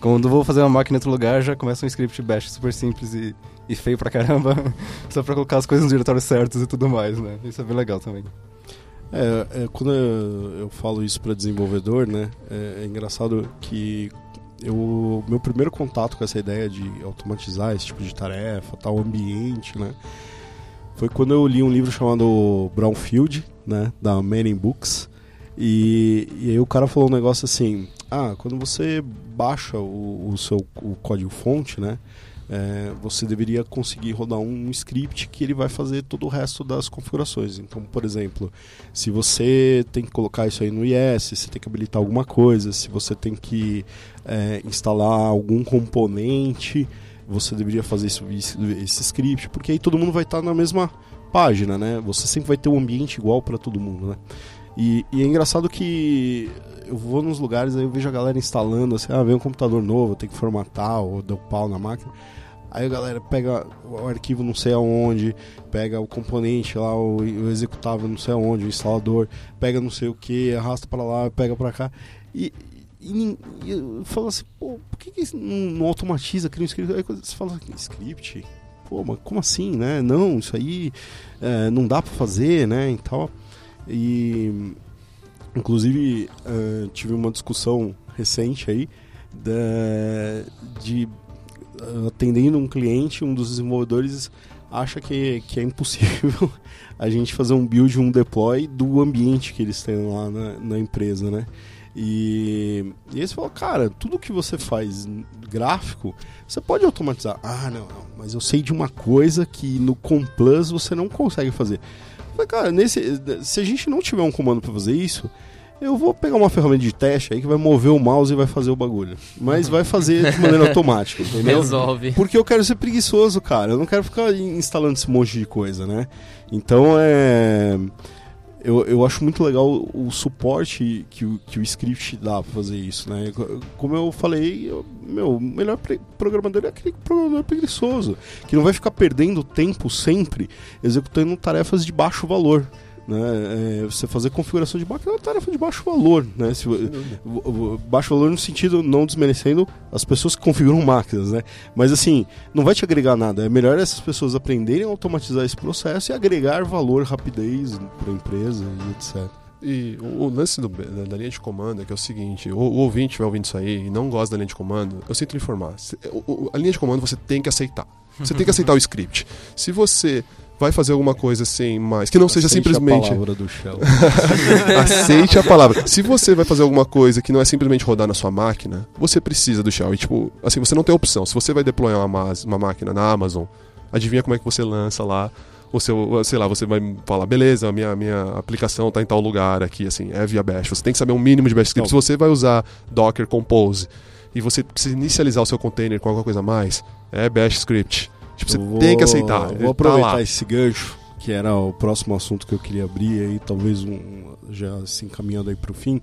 Quando vou fazer uma máquina em outro lugar, já começa um script bash super simples e, e feio pra caramba. só pra colocar as coisas nos diretórios certos e tudo mais, né? Isso é bem legal também. É, é, quando eu, eu, falo isso para desenvolvedor, né, é, é, engraçado que eu, meu primeiro contato com essa ideia de automatizar esse tipo de tarefa, tal ambiente, né, foi quando eu li um livro chamado Brownfield, né, da Manning Books, e, e aí o cara falou um negócio assim, ah, quando você baixa o, o seu o código fonte, né, é, você deveria conseguir rodar um script que ele vai fazer todo o resto das configurações. Então, por exemplo, se você tem que colocar isso aí no IS, se tem que habilitar alguma coisa, se você tem que é, instalar algum componente, você deveria fazer isso, esse script, porque aí todo mundo vai estar na mesma página, né? Você sempre vai ter um ambiente igual para todo mundo, né? E, e, é engraçado que eu vou nos lugares aí eu vejo a galera instalando assim, ah, vem um computador novo, tem que formatar ou deu pau na máquina. Aí a galera pega o arquivo não sei aonde, pega o componente lá, o, o executável não sei aonde, o instalador, pega não sei o que, arrasta para lá, pega para cá. E, e, e eu falo assim, pô, por que, que não, não automatiza, um script? Aí você fala script? Pô, mas como assim, né? Não, isso aí é, não dá para fazer, né? E tal. E inclusive uh, tive uma discussão recente aí da, de atendendo um cliente, um dos desenvolvedores acha que, que é impossível a gente fazer um build, um deploy do ambiente que eles têm lá na, na empresa, né? E, e eles falam, cara, tudo que você faz gráfico, você pode automatizar. Ah, não, não, mas eu sei de uma coisa que no Complus você não consegue fazer. Mas, cara, nesse, se a gente não tiver um comando para fazer isso, eu vou pegar uma ferramenta de teste aí que vai mover o mouse e vai fazer o bagulho. Mas vai fazer de maneira automática, entendeu? Resolve. Porque eu quero ser preguiçoso, cara. Eu não quero ficar instalando esse monte de coisa, né? Então é. Eu, eu acho muito legal o suporte que o, que o script dá pra fazer isso, né? Como eu falei, eu, meu, o melhor programador é aquele programador preguiçoso, que não vai ficar perdendo tempo sempre executando tarefas de baixo valor. Né? É, você fazer configuração de máquina é uma tarefa de baixo valor. Né? Se, baixo valor no sentido não desmerecendo as pessoas que configuram máquinas. Né? Mas assim, não vai te agregar nada. É melhor essas pessoas aprenderem a automatizar esse processo e agregar valor, rapidez para a empresa e etc. E o, lance do, da, linha de comando é que é o seguinte: o, o ouvinte estiver ouvindo isso aí e não gosta da linha de comando, eu sinto lhe informar. A linha de comando você tem que aceitar. Você tem que aceitar o script. Se você vai fazer alguma coisa assim, mas que não Aceite seja simplesmente. A palavra do Shell. Aceite a palavra. Se você vai fazer alguma coisa que não é simplesmente rodar na sua máquina, você precisa do Shell. E tipo, assim, você não tem opção. Se você vai deployar uma, uma máquina na Amazon, adivinha como é que você lança lá o seu, sei lá, você vai falar, beleza, a minha, minha aplicação está em tal lugar aqui, assim, é via Bash. Você tem que saber um mínimo de Bash script. Se você vai usar Docker Compose e você precisa inicializar o seu container com alguma coisa a mais, é Bash script. Tipo, você vou, tem que aceitar. Vou tá aproveitar tá esse gancho, que era o próximo assunto que eu queria abrir aí, talvez um, já se encaminhando aí para o fim.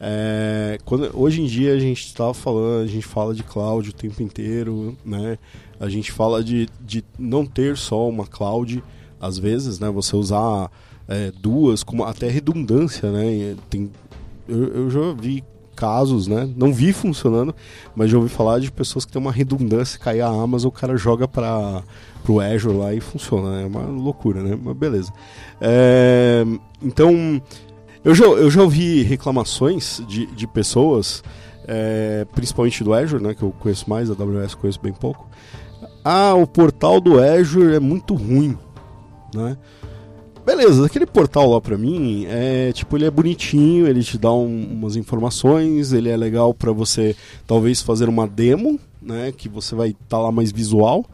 É, quando, hoje em dia a gente está falando, a gente fala de cloud o tempo inteiro, né? A gente fala de, de não ter só uma cloud, às vezes, né? Você usar é, duas, como até redundância, né? Tem, eu, eu já vi casos, né? Não vi funcionando, mas já ouvi falar de pessoas que têm uma redundância, cair a Amazon, o cara joga para pro Azure lá e funciona, né? É uma loucura, né? Mas beleza. É, então, eu já, eu já ouvi reclamações de, de pessoas, é, principalmente do Azure, né? Que eu conheço mais, a AWS conheço bem pouco. Ah, o portal do Azure é muito ruim, né? Beleza, aquele portal lá pra mim é tipo, ele é bonitinho, ele te dá um, umas informações, ele é legal para você talvez fazer uma demo, né? Que você vai estar tá lá mais visual.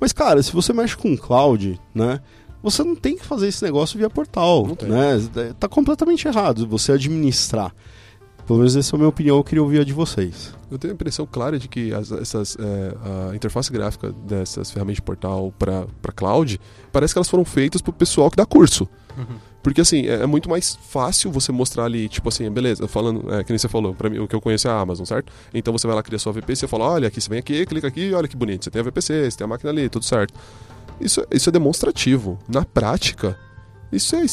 Mas, cara, se você mexe com cloud, né? Você não tem que fazer esse negócio via portal, né? É, tá completamente errado você administrar. Pelo menos essa é a minha opinião, eu queria ouvir a de vocês. Eu tenho a impressão clara de que as, essas, é, a interface gráfica dessas ferramentas de portal para cloud, parece que elas foram feitas para o pessoal que dá curso. Uhum. Porque assim, é, é muito mais fácil você mostrar ali, tipo assim, beleza, falando, é, que nem você falou, para mim, o que eu conheço é a Amazon, certo? Então você vai lá criar sua VPC, você fala, olha, aqui você vem aqui, clica aqui, olha que bonito, você tem a VPC, você tem a máquina ali, tudo certo. Isso, isso é demonstrativo. Na prática, isso é,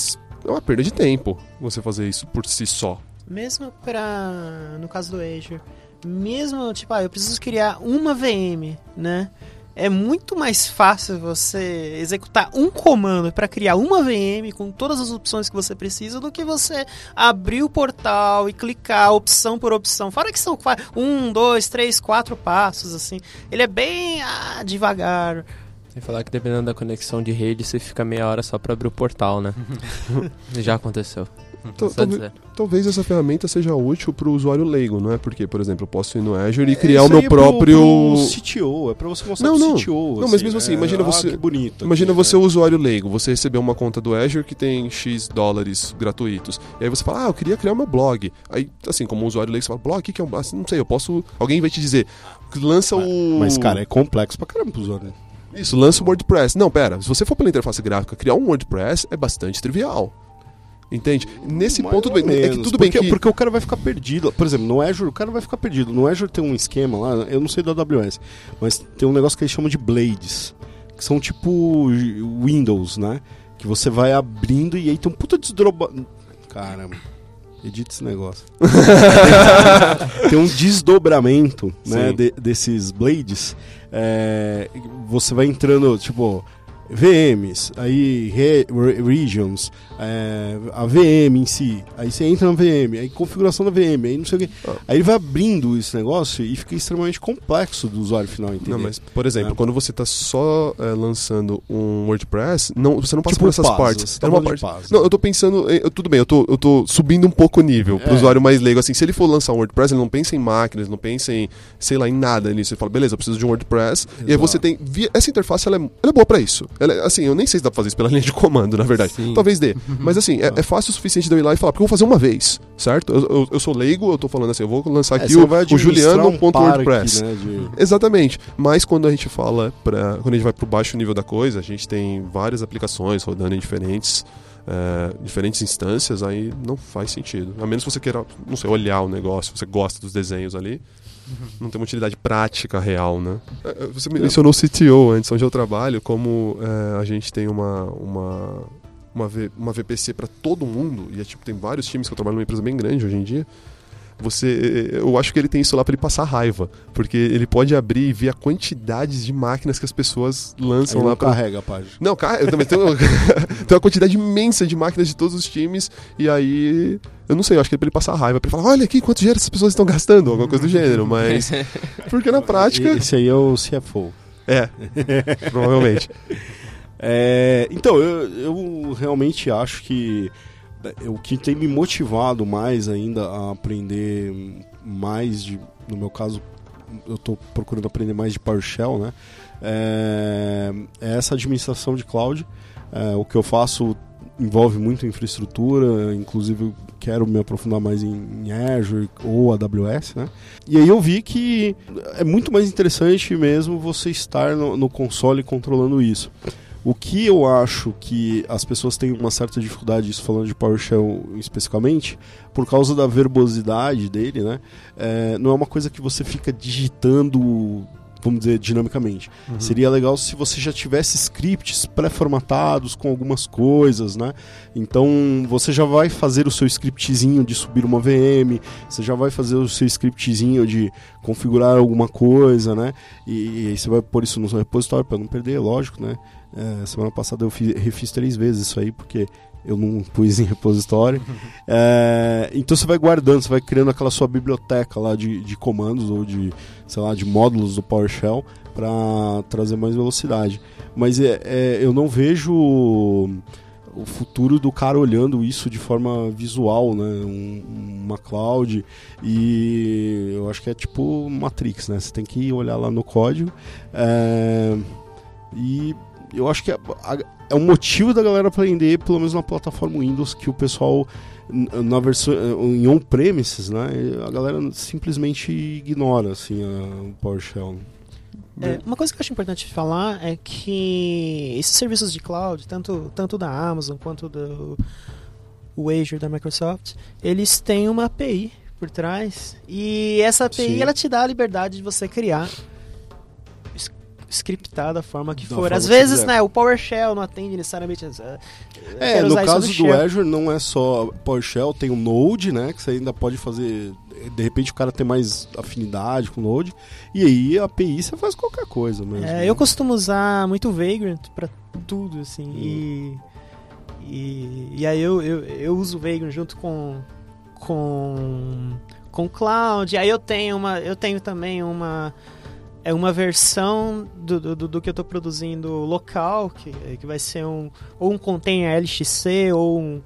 é uma perda de tempo, você fazer isso por si só. Mesmo para no caso do Azure, mesmo tipo, ah, eu preciso criar uma VM, né? É muito mais fácil você executar um comando para criar uma VM com todas as opções que você precisa do que você abrir o portal e clicar opção por opção. Fora que são um, dois, três, quatro passos assim. Ele é bem ah, devagar. Sem falar que dependendo da conexão de rede, você fica meia hora só para abrir o portal, né? Já aconteceu. Talvez, talvez essa ferramenta seja útil para o usuário leigo, não é? Porque, por exemplo, eu posso ir no Azure e é, criar o meu é próprio. Pro, pro CTO, é para você mostrar não, não. CTO. Não, mas mesmo assim, é, imagina ah, você. bonito. Imagina aqui, você, né? usuário leigo, você recebeu uma conta do Azure que tem X dólares gratuitos. E aí você fala, ah, eu queria criar meu blog. Aí, assim, como usuário leigo, você fala, blog, o que, que é um. Assim, não sei, eu posso. Alguém vai te dizer, lança o. Mas, cara, é complexo pra caramba pro usuário. Isso, lança o WordPress. Não, pera, se você for pela interface gráfica, criar um WordPress é bastante trivial. Entende? Nesse Mais ponto, tudo bem. Menos, é que tudo porque, bem que... porque o cara vai ficar perdido. Por exemplo, no Azure, o cara vai ficar perdido. No Azure tem um esquema lá, eu não sei do AWS, mas tem um negócio que eles chamam de blades, que são tipo Windows, né? Que você vai abrindo e aí tem um puta desdroba... Caramba. Edita esse negócio. tem um desdobramento né, de, desses blades. É, você vai entrando, tipo, VMs, aí re, regions, é, a VM em si, aí você entra na VM, aí configuração da VM, aí não sei o que. Ah. Aí ele vai abrindo esse negócio e fica extremamente complexo do usuário final entender. Não, mas, por exemplo, é. quando você está só é, lançando um WordPress, não, você não passa tipo por essas partes. Tá é uma parte. Não, eu tô pensando, eu, tudo bem, eu tô, eu tô subindo um pouco o nível para o é. usuário mais leigo. Assim, se ele for lançar um WordPress, ele não pensa em máquinas, não pensa em, sei lá, em nada nisso. Ele fala, beleza, eu preciso de um WordPress. Exato. E aí você tem. Essa interface ela é, ela é boa para isso. Ela, é, assim, eu nem sei se dá pra fazer isso pela linha de comando, na verdade. Sim. Talvez dê. Mas assim, é, é, fácil o suficiente de eu ir lá e falar, porque eu vou fazer uma vez, certo? Eu, eu, eu sou leigo, eu tô falando assim, eu vou lançar é, aqui o, o Juliano.wordpress. Um né, de... Exatamente. Mas quando a gente fala, pra, quando a gente vai pro baixo nível da coisa, a gente tem várias aplicações rodando em diferentes. É, diferentes instâncias, aí não faz sentido. A menos que você queira, não sei, olhar o negócio, você gosta dos desenhos ali, não tem uma utilidade prática real, né? É, é, você mencionou o CTO antes, onde eu trabalho, como é, a gente tem uma, uma, uma, v, uma VPC para todo mundo, e é, tipo, tem vários times que eu trabalho numa empresa bem grande hoje em dia, você eu acho que ele tem isso lá para ele passar raiva, porque ele pode abrir e ver a quantidade de máquinas que as pessoas lançam Aí lá pra... carrega a página. Não, carrega, também tem, uma, tem uma quantidade imensa de máquinas de todos os times e aí eu não sei, eu acho que é pra ele passar raiva, pra ele falar, olha aqui quanto dinheiro essas pessoas estão gastando, alguma coisa do gênero, mas porque na prática Esse aí é o CFO. É. provavelmente. É, então, eu, eu realmente acho que o que tem me motivado mais ainda a aprender mais de, no meu caso, eu estou procurando aprender mais de PowerShell, né? É, é essa administração de cloud. É, o que eu faço envolve muito infraestrutura, inclusive quero me aprofundar mais em, em Azure ou AWS, né? E aí eu vi que é muito mais interessante mesmo você estar no, no console controlando isso. O que eu acho que as pessoas têm uma certa dificuldade, isso falando de PowerShell especificamente, por causa da verbosidade dele, né? É, não é uma coisa que você fica digitando vamos dizer, dinamicamente. Uhum. Seria legal se você já tivesse scripts pré-formatados com algumas coisas, né? Então você já vai fazer o seu scriptzinho de subir uma VM, você já vai fazer o seu scriptzinho de configurar alguma coisa, né? E, e aí você vai pôr isso no seu repositório para não perder, lógico, né? É, semana passada eu fiz, refiz três vezes isso aí, porque eu não pus em repositório. É, então você vai guardando, você vai criando aquela sua biblioteca lá de, de comandos ou de, sei lá, de módulos do PowerShell para trazer mais velocidade. Mas é, é, eu não vejo o futuro do cara olhando isso de forma visual, né? Um, uma cloud e eu acho que é tipo Matrix, né? Você tem que olhar lá no código é, e eu acho que a- é um motivo da galera aprender, pelo menos na plataforma Windows, que o pessoal na versão em on-premises, né? A galera simplesmente ignora assim o PowerShell. É, uma coisa que eu acho importante falar é que esses serviços de cloud, tanto, tanto da Amazon quanto do o Azure da Microsoft, eles têm uma API por trás e essa API Sim. ela te dá a liberdade de você criar scriptar da forma que Da for. forma Às que vezes, quiser. né, o PowerShell não atende necessariamente ah, É, no caso do. Azure não é só PowerShell, tem o Node, né? Que você ainda pode fazer. De repente o cara tem mais afinidade com o Node. E aí a API você faz qualquer coisa mesmo. É, eu costumo usar muito Vagrant pra tudo, assim, e, e, e aí eu, eu, eu uso Vagrant junto com com com Cloud, aí eu tenho uma eu tenho também uma é uma versão do, do, do que eu estou produzindo local, que, que vai ser um ou um container LXC ou um,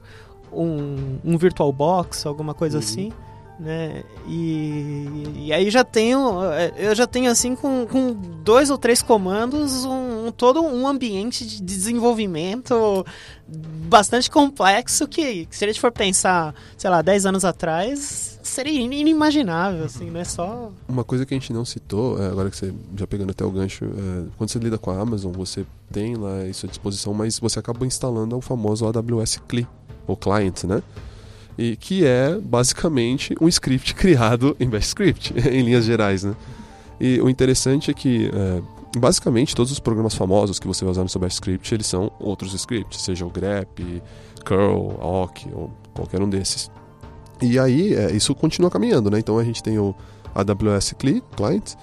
um, um VirtualBox, alguma coisa Uhum. assim né? E, e aí já tenho, é, eu já tenho assim com, com dois ou três comandos um, um- todo um ambiente de desenvolvimento bastante complexo que, que se a gente for pensar, sei lá, 10 anos atrás, seria inimaginável, assim, né? Só Uma coisa que a gente não citou, é, agora que você já pegando até o gancho, é, quando você lida com a Amazon, você tem lá isso à disposição, mas você acaba instalando o famoso AWS CLI, ou client, né? E que é basicamente um script criado em Bash Script, em linhas gerais, né? E o interessante é que é, basicamente todos os programas famosos que você vai usar no seu Bash Script, eles são outros scripts, seja o grep, curl, awk ou qualquer um desses. E aí, é, isso continua caminhando, né? Então a gente tem o AWS CLI, Client,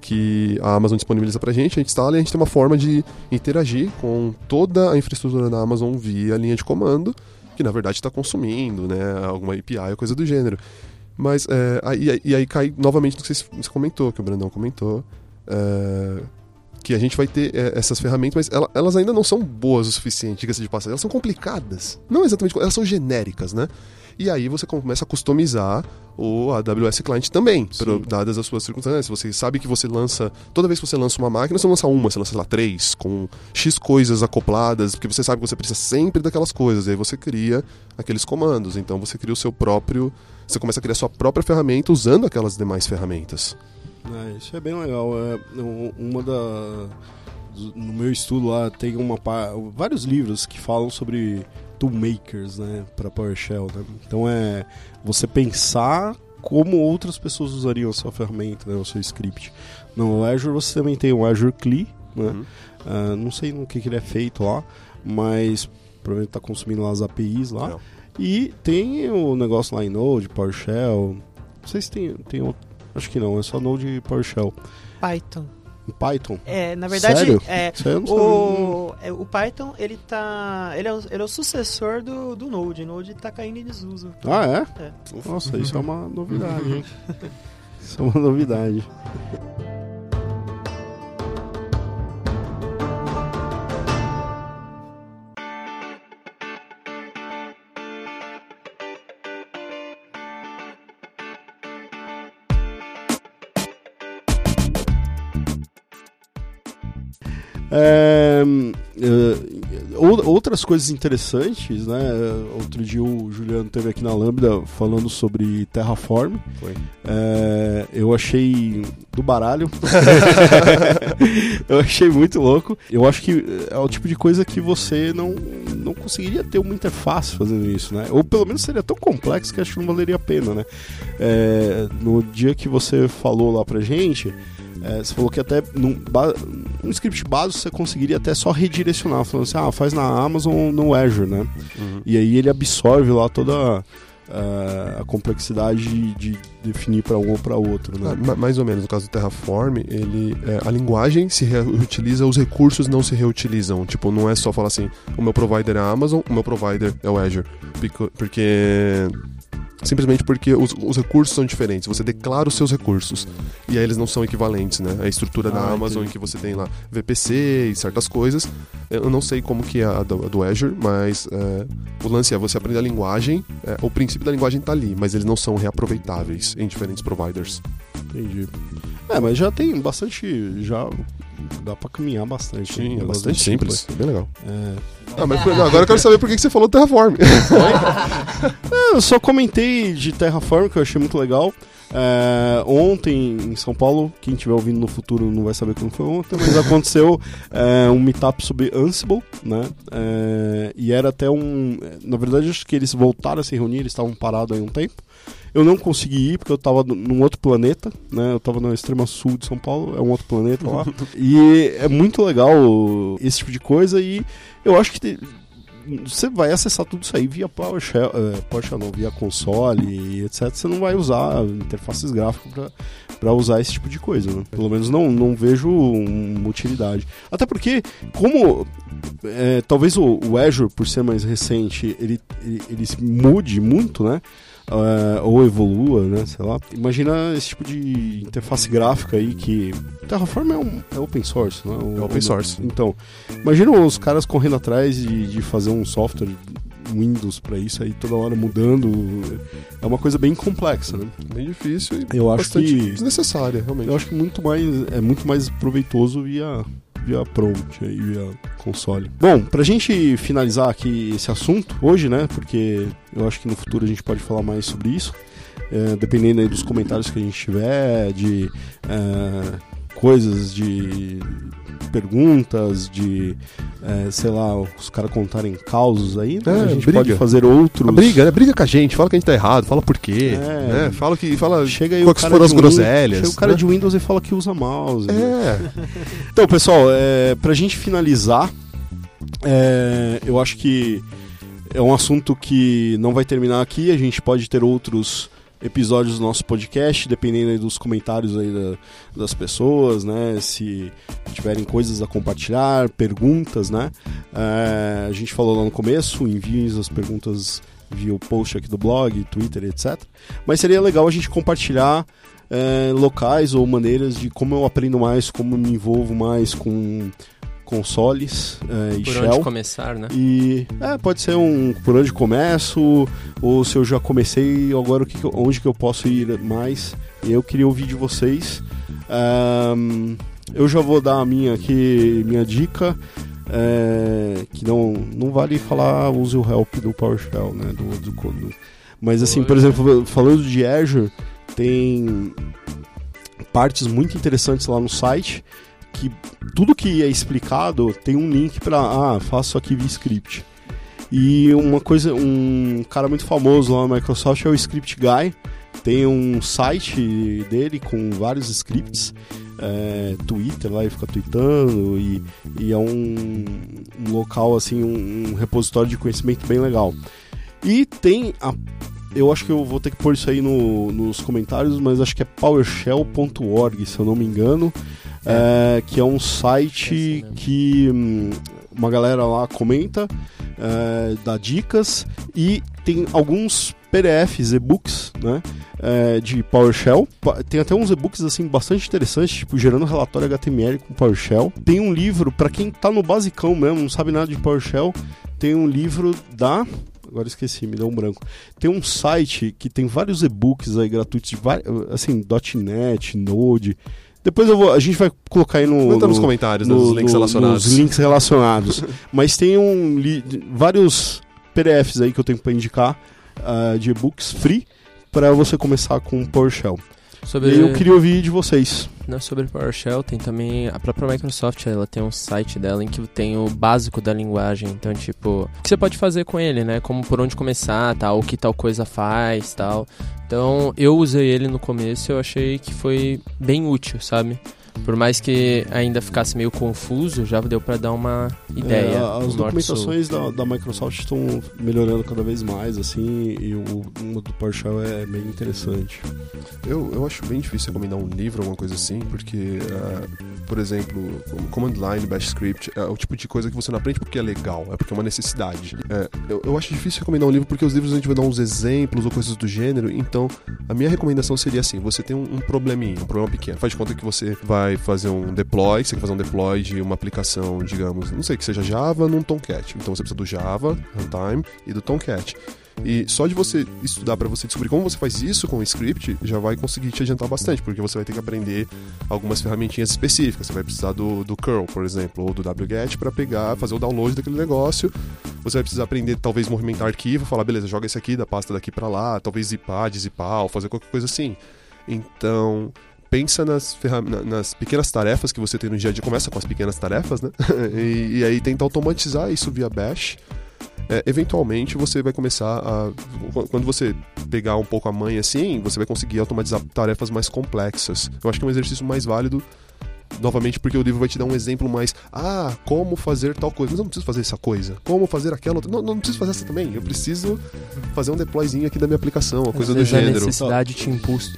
que a Amazon disponibiliza pra gente, a gente instala e a gente tem uma forma de interagir com toda a infraestrutura da Amazon via linha de comando, que na verdade está consumindo, né? Alguma API ou coisa do gênero. Mas, é, aí, e aí cai novamente no que você comentou, que o Brandão comentou, é, que a gente vai ter é, essas ferramentas, mas ela- elas ainda não são boas o suficiente, diga-se de passagem. Elas são complicadas. Não exatamente, elas são genéricas, né? E aí você começa a customizar o AWS Client também, pro- dadas as suas circunstâncias. Você sabe que você lança, toda vez que você lança uma máquina, você não lança uma, você lança, lá, três, com X coisas acopladas, porque você sabe que você precisa sempre daquelas coisas. E aí você cria aqueles comandos. Então você cria o seu próprio. Você começa a criar a sua própria ferramenta usando aquelas demais ferramentas. É, isso é bem legal. É, um- uma da. No meu estudo lá tem uma vários livros que falam sobre toolmakers, né, para PowerShell. Né? Então é você pensar como outras pessoas usariam a sua ferramenta, né, o seu script. No Azure você também tem o Azure CLI, né? Uhum. Ah, não sei no que, que ele é feito lá, mas provavelmente está consumindo lá as APIs lá. Não. E tem o negócio lá em Node, PowerShell. Não sei se tem, tem outro. Acho que não, é só Node e PowerShell. Python. Em Python. É, na verdade, Sério? é sabia. o, é, o Python, ele tá. Ele é o, ele é o sucessor do, do Node. O Node tá caindo em desuso. Ah, é? É. Nossa, isso é uma novidade, hein? Isso é uma novidade. É, é, ou- outras coisas interessantes, né? Outro dia o Juliano teve aqui na Lambda falando sobre Terraform. É, eu achei do baralho. eu achei muito louco. Eu acho que é o tipo de coisa que você não, não conseguiria ter uma interface fazendo isso, né? Ou pelo menos seria tão complexo que acho que não valeria a pena, né? É, no dia que você falou lá pra gente, é, você falou que até num, um script básico você conseguiria até só redirecionar, falando assim, ah, faz na Amazon ou no Azure, né? Uhum. E aí ele absorve lá toda ah, a complexidade de, de definir para um ou para outro, Ah, né? ma- mais ou menos, no caso do Terraform, ele, é, a linguagem se reutiliza, os recursos não se reutilizam. Tipo, não é só falar assim, o meu provider é a Amazon, o meu provider é o Azure. Porque... Simplesmente porque os, os recursos são diferentes. Você declara os seus recursos. E aí eles não são equivalentes, né? A estrutura da Ah, Amazon entendi. em que você tem lá VPC e certas coisas. Eu não sei como que é a do, a do Azure, mas é, o lance é você aprender a linguagem. é, o princípio da linguagem tá ali, mas eles não são reaproveitáveis em diferentes providers. Entendi. É, mas já tem bastante. Já dá pra caminhar bastante. Sim, Um é bastante tipo, simples. Bem legal. É, Ah, mas não, agora eu quero saber por que que você falou Terraform. É, eu só comentei de Terraform, que eu achei muito legal. É, ontem em São Paulo, quem estiver ouvindo no futuro não vai saber como foi ontem, mas aconteceu é, um meetup sobre Ansible, né? É, e era até um. Na verdade, acho que eles voltaram a se reunir, eles estavam parados aí um tempo. Eu não consegui ir porque eu estava num outro planeta, né? Eu estava na extrema sul de São Paulo, é um outro planeta lá. e é muito legal esse tipo de coisa e eu acho que te- você vai acessar tudo isso aí via PowerShell, eh, PowerShell não, via console e etc. Você não vai usar interfaces gráficas para usar esse tipo de coisa, né? Pelo menos não, não vejo uma utilidade. Até porque, como eh, talvez o, o Azure, por ser mais recente, ele, ele, ele se mude muito, né? Eh, ou evolua, né? Sei lá. Imagina esse tipo de interface gráfica aí que. Terraform é, um, é open source, né? O- É open source. Então, imagina os caras correndo atrás de, de fazer um software Windows pra isso aí toda hora mudando. É uma coisa bem complexa, né? Bem difícil e Eu acho que- desnecessária, realmente. Eu acho que muito mais é muito mais proveitoso via via prompt aí, via console. Bom, pra gente finalizar aqui esse assunto hoje, né? Porque eu acho que no futuro a gente pode falar mais sobre isso. é, dependendo aí dos comentários que a gente tiver, de é, coisas, de perguntas, de é, sei lá, os caras contarem causos aí, né? É, a gente briga. pode fazer outros. A briga, né? Briga com a gente, fala que a gente tá errado, fala por quê. É. Né? Fala que. Fala Chega aí o cara foram as groselhas. Chega o cara né? de Windows e fala que usa mouse. né? É. Então, pessoal, é, pra gente finalizar, é, eu acho que é um assunto que não vai terminar aqui. A gente pode ter outros episódios do nosso podcast, dependendo dos comentários aí da- das pessoas, né? Se tiverem coisas a compartilhar, perguntas, né? É, a gente falou lá no começo, enviem as perguntas via o post aqui do blog, Twitter, etc. Mas seria legal a gente compartilhar é, locais ou maneiras de como eu aprendo mais, como eu me envolvo mais com consoles é, e Por Shell. onde começar, né? E é, pode ser um por onde começo, ou se eu já comecei, agora o que onde que eu posso ir mais. E eu queria ouvir de vocês. Ahn, eu já vou dar a minha aqui, minha dica. é, que não, não vale falar use o help do PowerShell, né? Do, do, do- mas assim, por exemplo, falando de Azure, tem partes muito interessantes lá no site que tudo que é explicado tem um link para ah, faço aqui via script. E uma coisa, um cara muito famoso lá na Microsoft é o Script Guy. Tem um site dele com vários scripts, é, Twitter lá, ele fica tweetando e, e é um, um local assim, um, um repositório de conhecimento bem legal. E tem a eu acho que eu vou ter que pôr isso aí no- nos comentários, mas acho que é powershell.org, se eu não me engano, é, que é um site É que hum, uma galera lá comenta, é, dá dicas e tem alguns PDFs, e-books, né, é, de PowerShell. Tem até uns e-books assim bastante interessantes, tipo gerando relatório HTML com PowerShell. Tem um livro para quem tá no basicão mesmo, não sabe nada de PowerShell, tem um livro da Agora esqueci, me deu um branco. Tem um site que tem vários e-books aí gratuitos de assim, .NET, Node. Depois eu vou, a gente vai colocar aí no, Comenta nos no- comentários, né, no- nos links no- relacionados. Nos links relacionados. Mas tem um li- vários PDFs aí que eu tenho para indicar ah, de e-books free para você começar com PowerShell. Sobre, E eu queria ouvir de vocês. Não, sobre PowerShell, tem também a própria Microsoft, ela tem um site dela em que tem o básico da linguagem. Então, tipo, o que você pode fazer com ele, né? Como por onde começar, tal, o que tal coisa faz, tal. Então, eu usei ele no começo eu achei que foi bem útil, sabe? Por mais que ainda ficasse meio confuso, já deu pra dar uma ideia. É, as documentações da, da Microsoft estão melhorando cada vez mais, assim, e o, o do PowerShell é bem interessante. Eu, eu acho bem difícil recomendar um livro, alguma coisa assim, porque, ah, por exemplo, Command Line, Bash Script, é o tipo de coisa que você não aprende porque é legal, é porque é uma necessidade. É, eu, eu acho difícil recomendar um livro porque os livros a gente vai dar uns exemplos ou coisas do gênero, então a minha recomendação seria assim: você tem um, um probleminha, um problema pequeno. Faz de conta que você vai fazer um deploy, você quer fazer um deploy de uma aplicação, digamos, não sei, que seja Java num Tomcat. Então você precisa do Java, Runtime, e do Tomcat. E só de você estudar para você descobrir como você faz isso com o script, já vai conseguir te adiantar bastante, porque você vai ter que aprender algumas ferramentinhas específicas. Você vai precisar do, do curl, por exemplo, ou do wget para pegar, fazer o download daquele negócio. Você vai precisar aprender, talvez, movimentar arquivo, falar, beleza, joga esse aqui da pasta daqui para lá, talvez zipar, dizipar, ou fazer qualquer coisa assim. Então, pensa nas, nas pequenas tarefas que você tem no dia a dia. Começa com as pequenas tarefas, né? e, e aí tenta automatizar isso via Bash é, eventualmente você vai começar a. Quando você pegar um pouco a mãe assim, você vai conseguir automatizar tarefas mais complexas. Eu acho que é um exercício mais válido novamente porque o livro vai te dar um exemplo mais, ah, como fazer tal coisa. Mas eu não preciso fazer essa coisa. Como fazer aquela outra. Não, não preciso fazer essa também. Eu preciso fazer um deployzinho aqui da minha aplicação, uma coisa do gênero. A necessidade te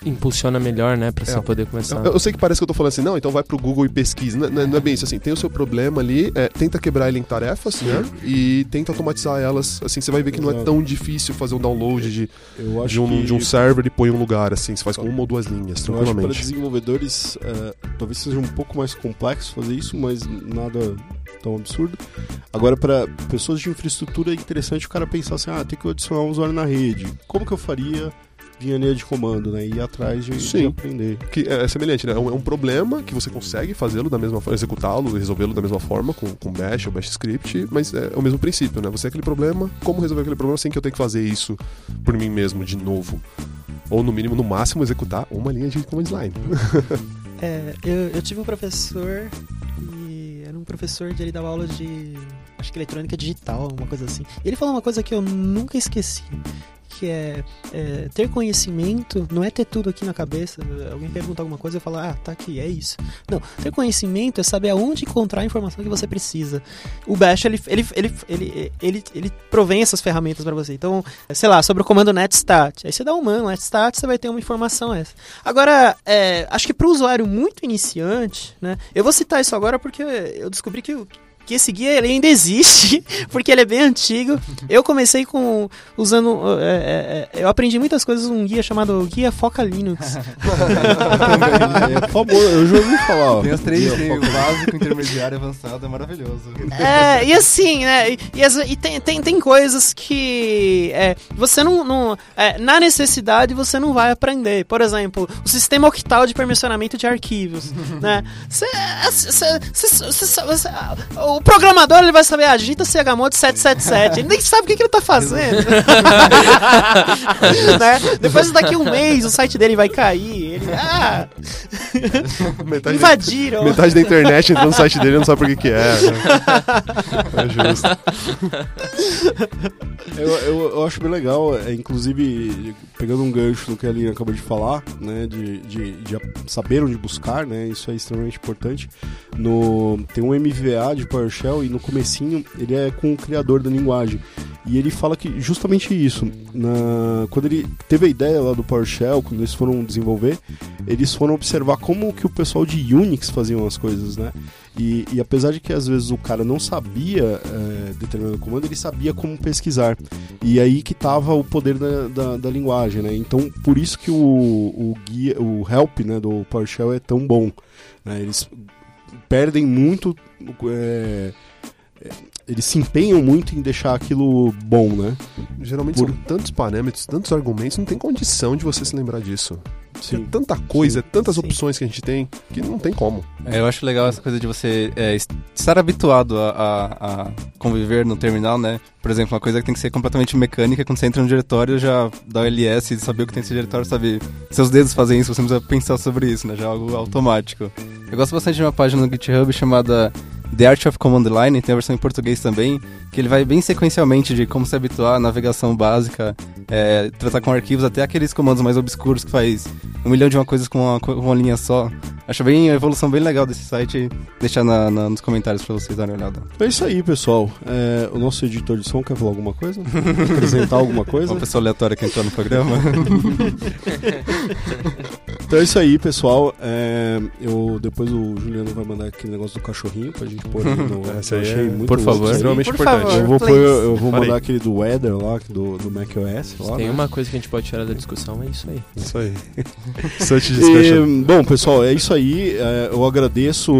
impulsiona melhor, né, pra é, você poder começar. Eu, eu, sei que parece que eu tô falando assim, não, então vai pro Google e pesquisa. Não, não, não é bem isso, assim, tem o seu problema ali, é, tenta quebrar ele em tarefas, né, e tenta automatizar elas. Assim, você vai ver que Exato. não é tão difícil fazer um download de, de, um, que... de um server e põe um lugar, assim, você faz com uma ou duas linhas, tranquilamente. para desenvolvedores, uh, talvez seja um pouco mais complexo fazer isso, mas nada tão absurdo. Agora, para pessoas de infraestrutura, é interessante o cara pensar assim: ah, tem que adicionar um usuário na rede. Como que eu faria via linha de comando, né? E ir atrás de, de aprender. Que é, semelhante, né? É um, é um, problema que você consegue fazê-lo da mesma forma, executá-lo, resolvê-lo da mesma forma, com, com Bash ou Bash Script, mas é, é o mesmo princípio, né? Você é aquele problema, como resolver aquele problema sem que eu tenha que fazer isso por mim mesmo de novo? Ou no mínimo, no máximo, executar uma linha de command line. É, eu, eu tive um professor e era um professor de ele dava aula de acho que eletrônica digital, uma coisa assim. E ele falou uma coisa que eu nunca esqueci, que é, é, ter conhecimento não é ter tudo aqui na cabeça. Alguém pergunta alguma coisa e fala, ah, tá aqui, é isso. Não, ter conhecimento é saber aonde encontrar a informação que você precisa. O Bash, ele, ele, ele, ele, ele, ele provém essas ferramentas para você. Então, sei lá, sobre o comando netstat. Aí você dá um man, netstat, você vai ter uma informação essa. Agora, é, acho que para o usuário muito iniciante, né, eu vou citar isso agora porque eu descobri que que esse guia ele ainda existe, porque ele é bem antigo. Eu comecei com usando. É, é, eu aprendi muitas coisas um guia chamado Guia Foca Linux. é, por favor, eu já ouvi falar. Ó. Tem as três, tem o básico, intermediário avançado, é maravilhoso. É, e assim, né? E, e, e tem, tem, tem coisas que é, você não. não é, na necessidade você não vai aprender. Por exemplo, o sistema octal de permissionamento de arquivos. né? Cê, cê, cê, o programador ele vai saber, agita CHMOD 777. Ele nem sabe o que, que ele tá fazendo. né? Depois daqui um mês o site dele vai cair. Ele, ah, metade invadiram. Da, metade da internet entrou no site dele não sabe por que, que é. Né? É justo. Eu, eu, eu, acho bem legal, é, inclusive, pegando um gancho do que a Aline acabou de falar, né, de, de, de saber onde buscar, né, isso é extremamente importante. No, tem um MVA de PowerShell e no comecinho ele é com o criador da linguagem. E ele fala que justamente isso, na, quando ele teve a ideia lá do PowerShell, quando eles foram desenvolver, eles foram observar como que o pessoal de Unix faziam as coisas, né? E, e apesar de que às vezes o cara não sabia é, determinado comando, ele sabia como pesquisar. E aí que estava o poder da, da, da, linguagem, né? Então, por isso que o, o, guia, o help né, do PowerShell é tão bom. Né? Eles perdem muito... É, eles se empenham muito em deixar aquilo bom, né? Geralmente Por... são tantos parâmetros, tantos argumentos, não tem condição de você se lembrar disso. Sim. É tanta coisa, Sim. tantas Sim. opções que a gente tem que não tem como. É, eu acho legal essa coisa de você é, estar habituado a, a, a, conviver no terminal, né? Por exemplo, uma coisa que tem que ser completamente mecânica, quando você entra no diretório, já dá o LS e saber o que tem nesse diretório, sabe? Seus dedos fazem isso, você não precisa pensar sobre isso, né? Já é algo automático. Eu gosto bastante de uma página no GitHub chamada The Art of Command Line, tem a versão em português também, que ele vai bem sequencialmente de como se habituar à navegação básica, é, tratar com arquivos, até aqueles comandos mais obscuros que faz um milhão de uma coisas com uma, com uma linha só. Acho bem a evolução bem legal desse site. Deixar na, na, nos comentários para vocês darem uma olhada. É isso aí, pessoal. É, o nosso editor de som quer falar alguma coisa? Acrescentar alguma coisa? Uma pessoa aleatória que entrou no programa. então é isso aí, pessoal. É, eu, depois o Juliano vai mandar aquele negócio do cachorrinho pra gente pôr no. Essa aí achei é, muito Por favor, extremamente por importante. Favor, eu vou, pôr, eu vou mandar aquele do Weather lá, do, do macOS. Lá, tem né? uma coisa que a gente pode tirar da discussão, é isso aí. Isso aí. Such discussion. E, bom, pessoal, é isso aí. É, eu agradeço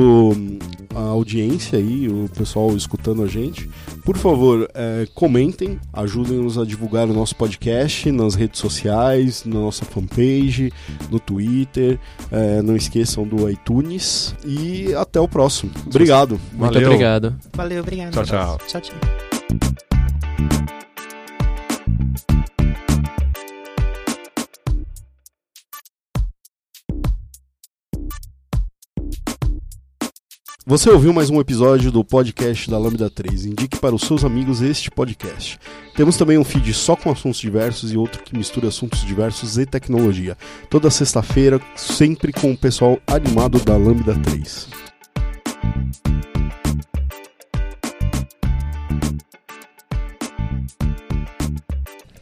a audiência aí, o pessoal escutando a gente. Por favor, é, comentem, ajudem-nos a divulgar o nosso podcast nas redes sociais, na nossa fanpage, no Twitter. É, não esqueçam do iTunes e até o próximo. Obrigado. Muito Valeu. obrigado. Valeu, obrigado. Tchau, tchau. Tchau, tchau. Você ouviu mais um episódio do podcast da Lambda 3. Indique para os seus amigos este podcast. Temos também um feed só com assuntos diversos e outro que mistura assuntos diversos e tecnologia. Toda sexta-feira, sempre com o pessoal animado da Lambda 3.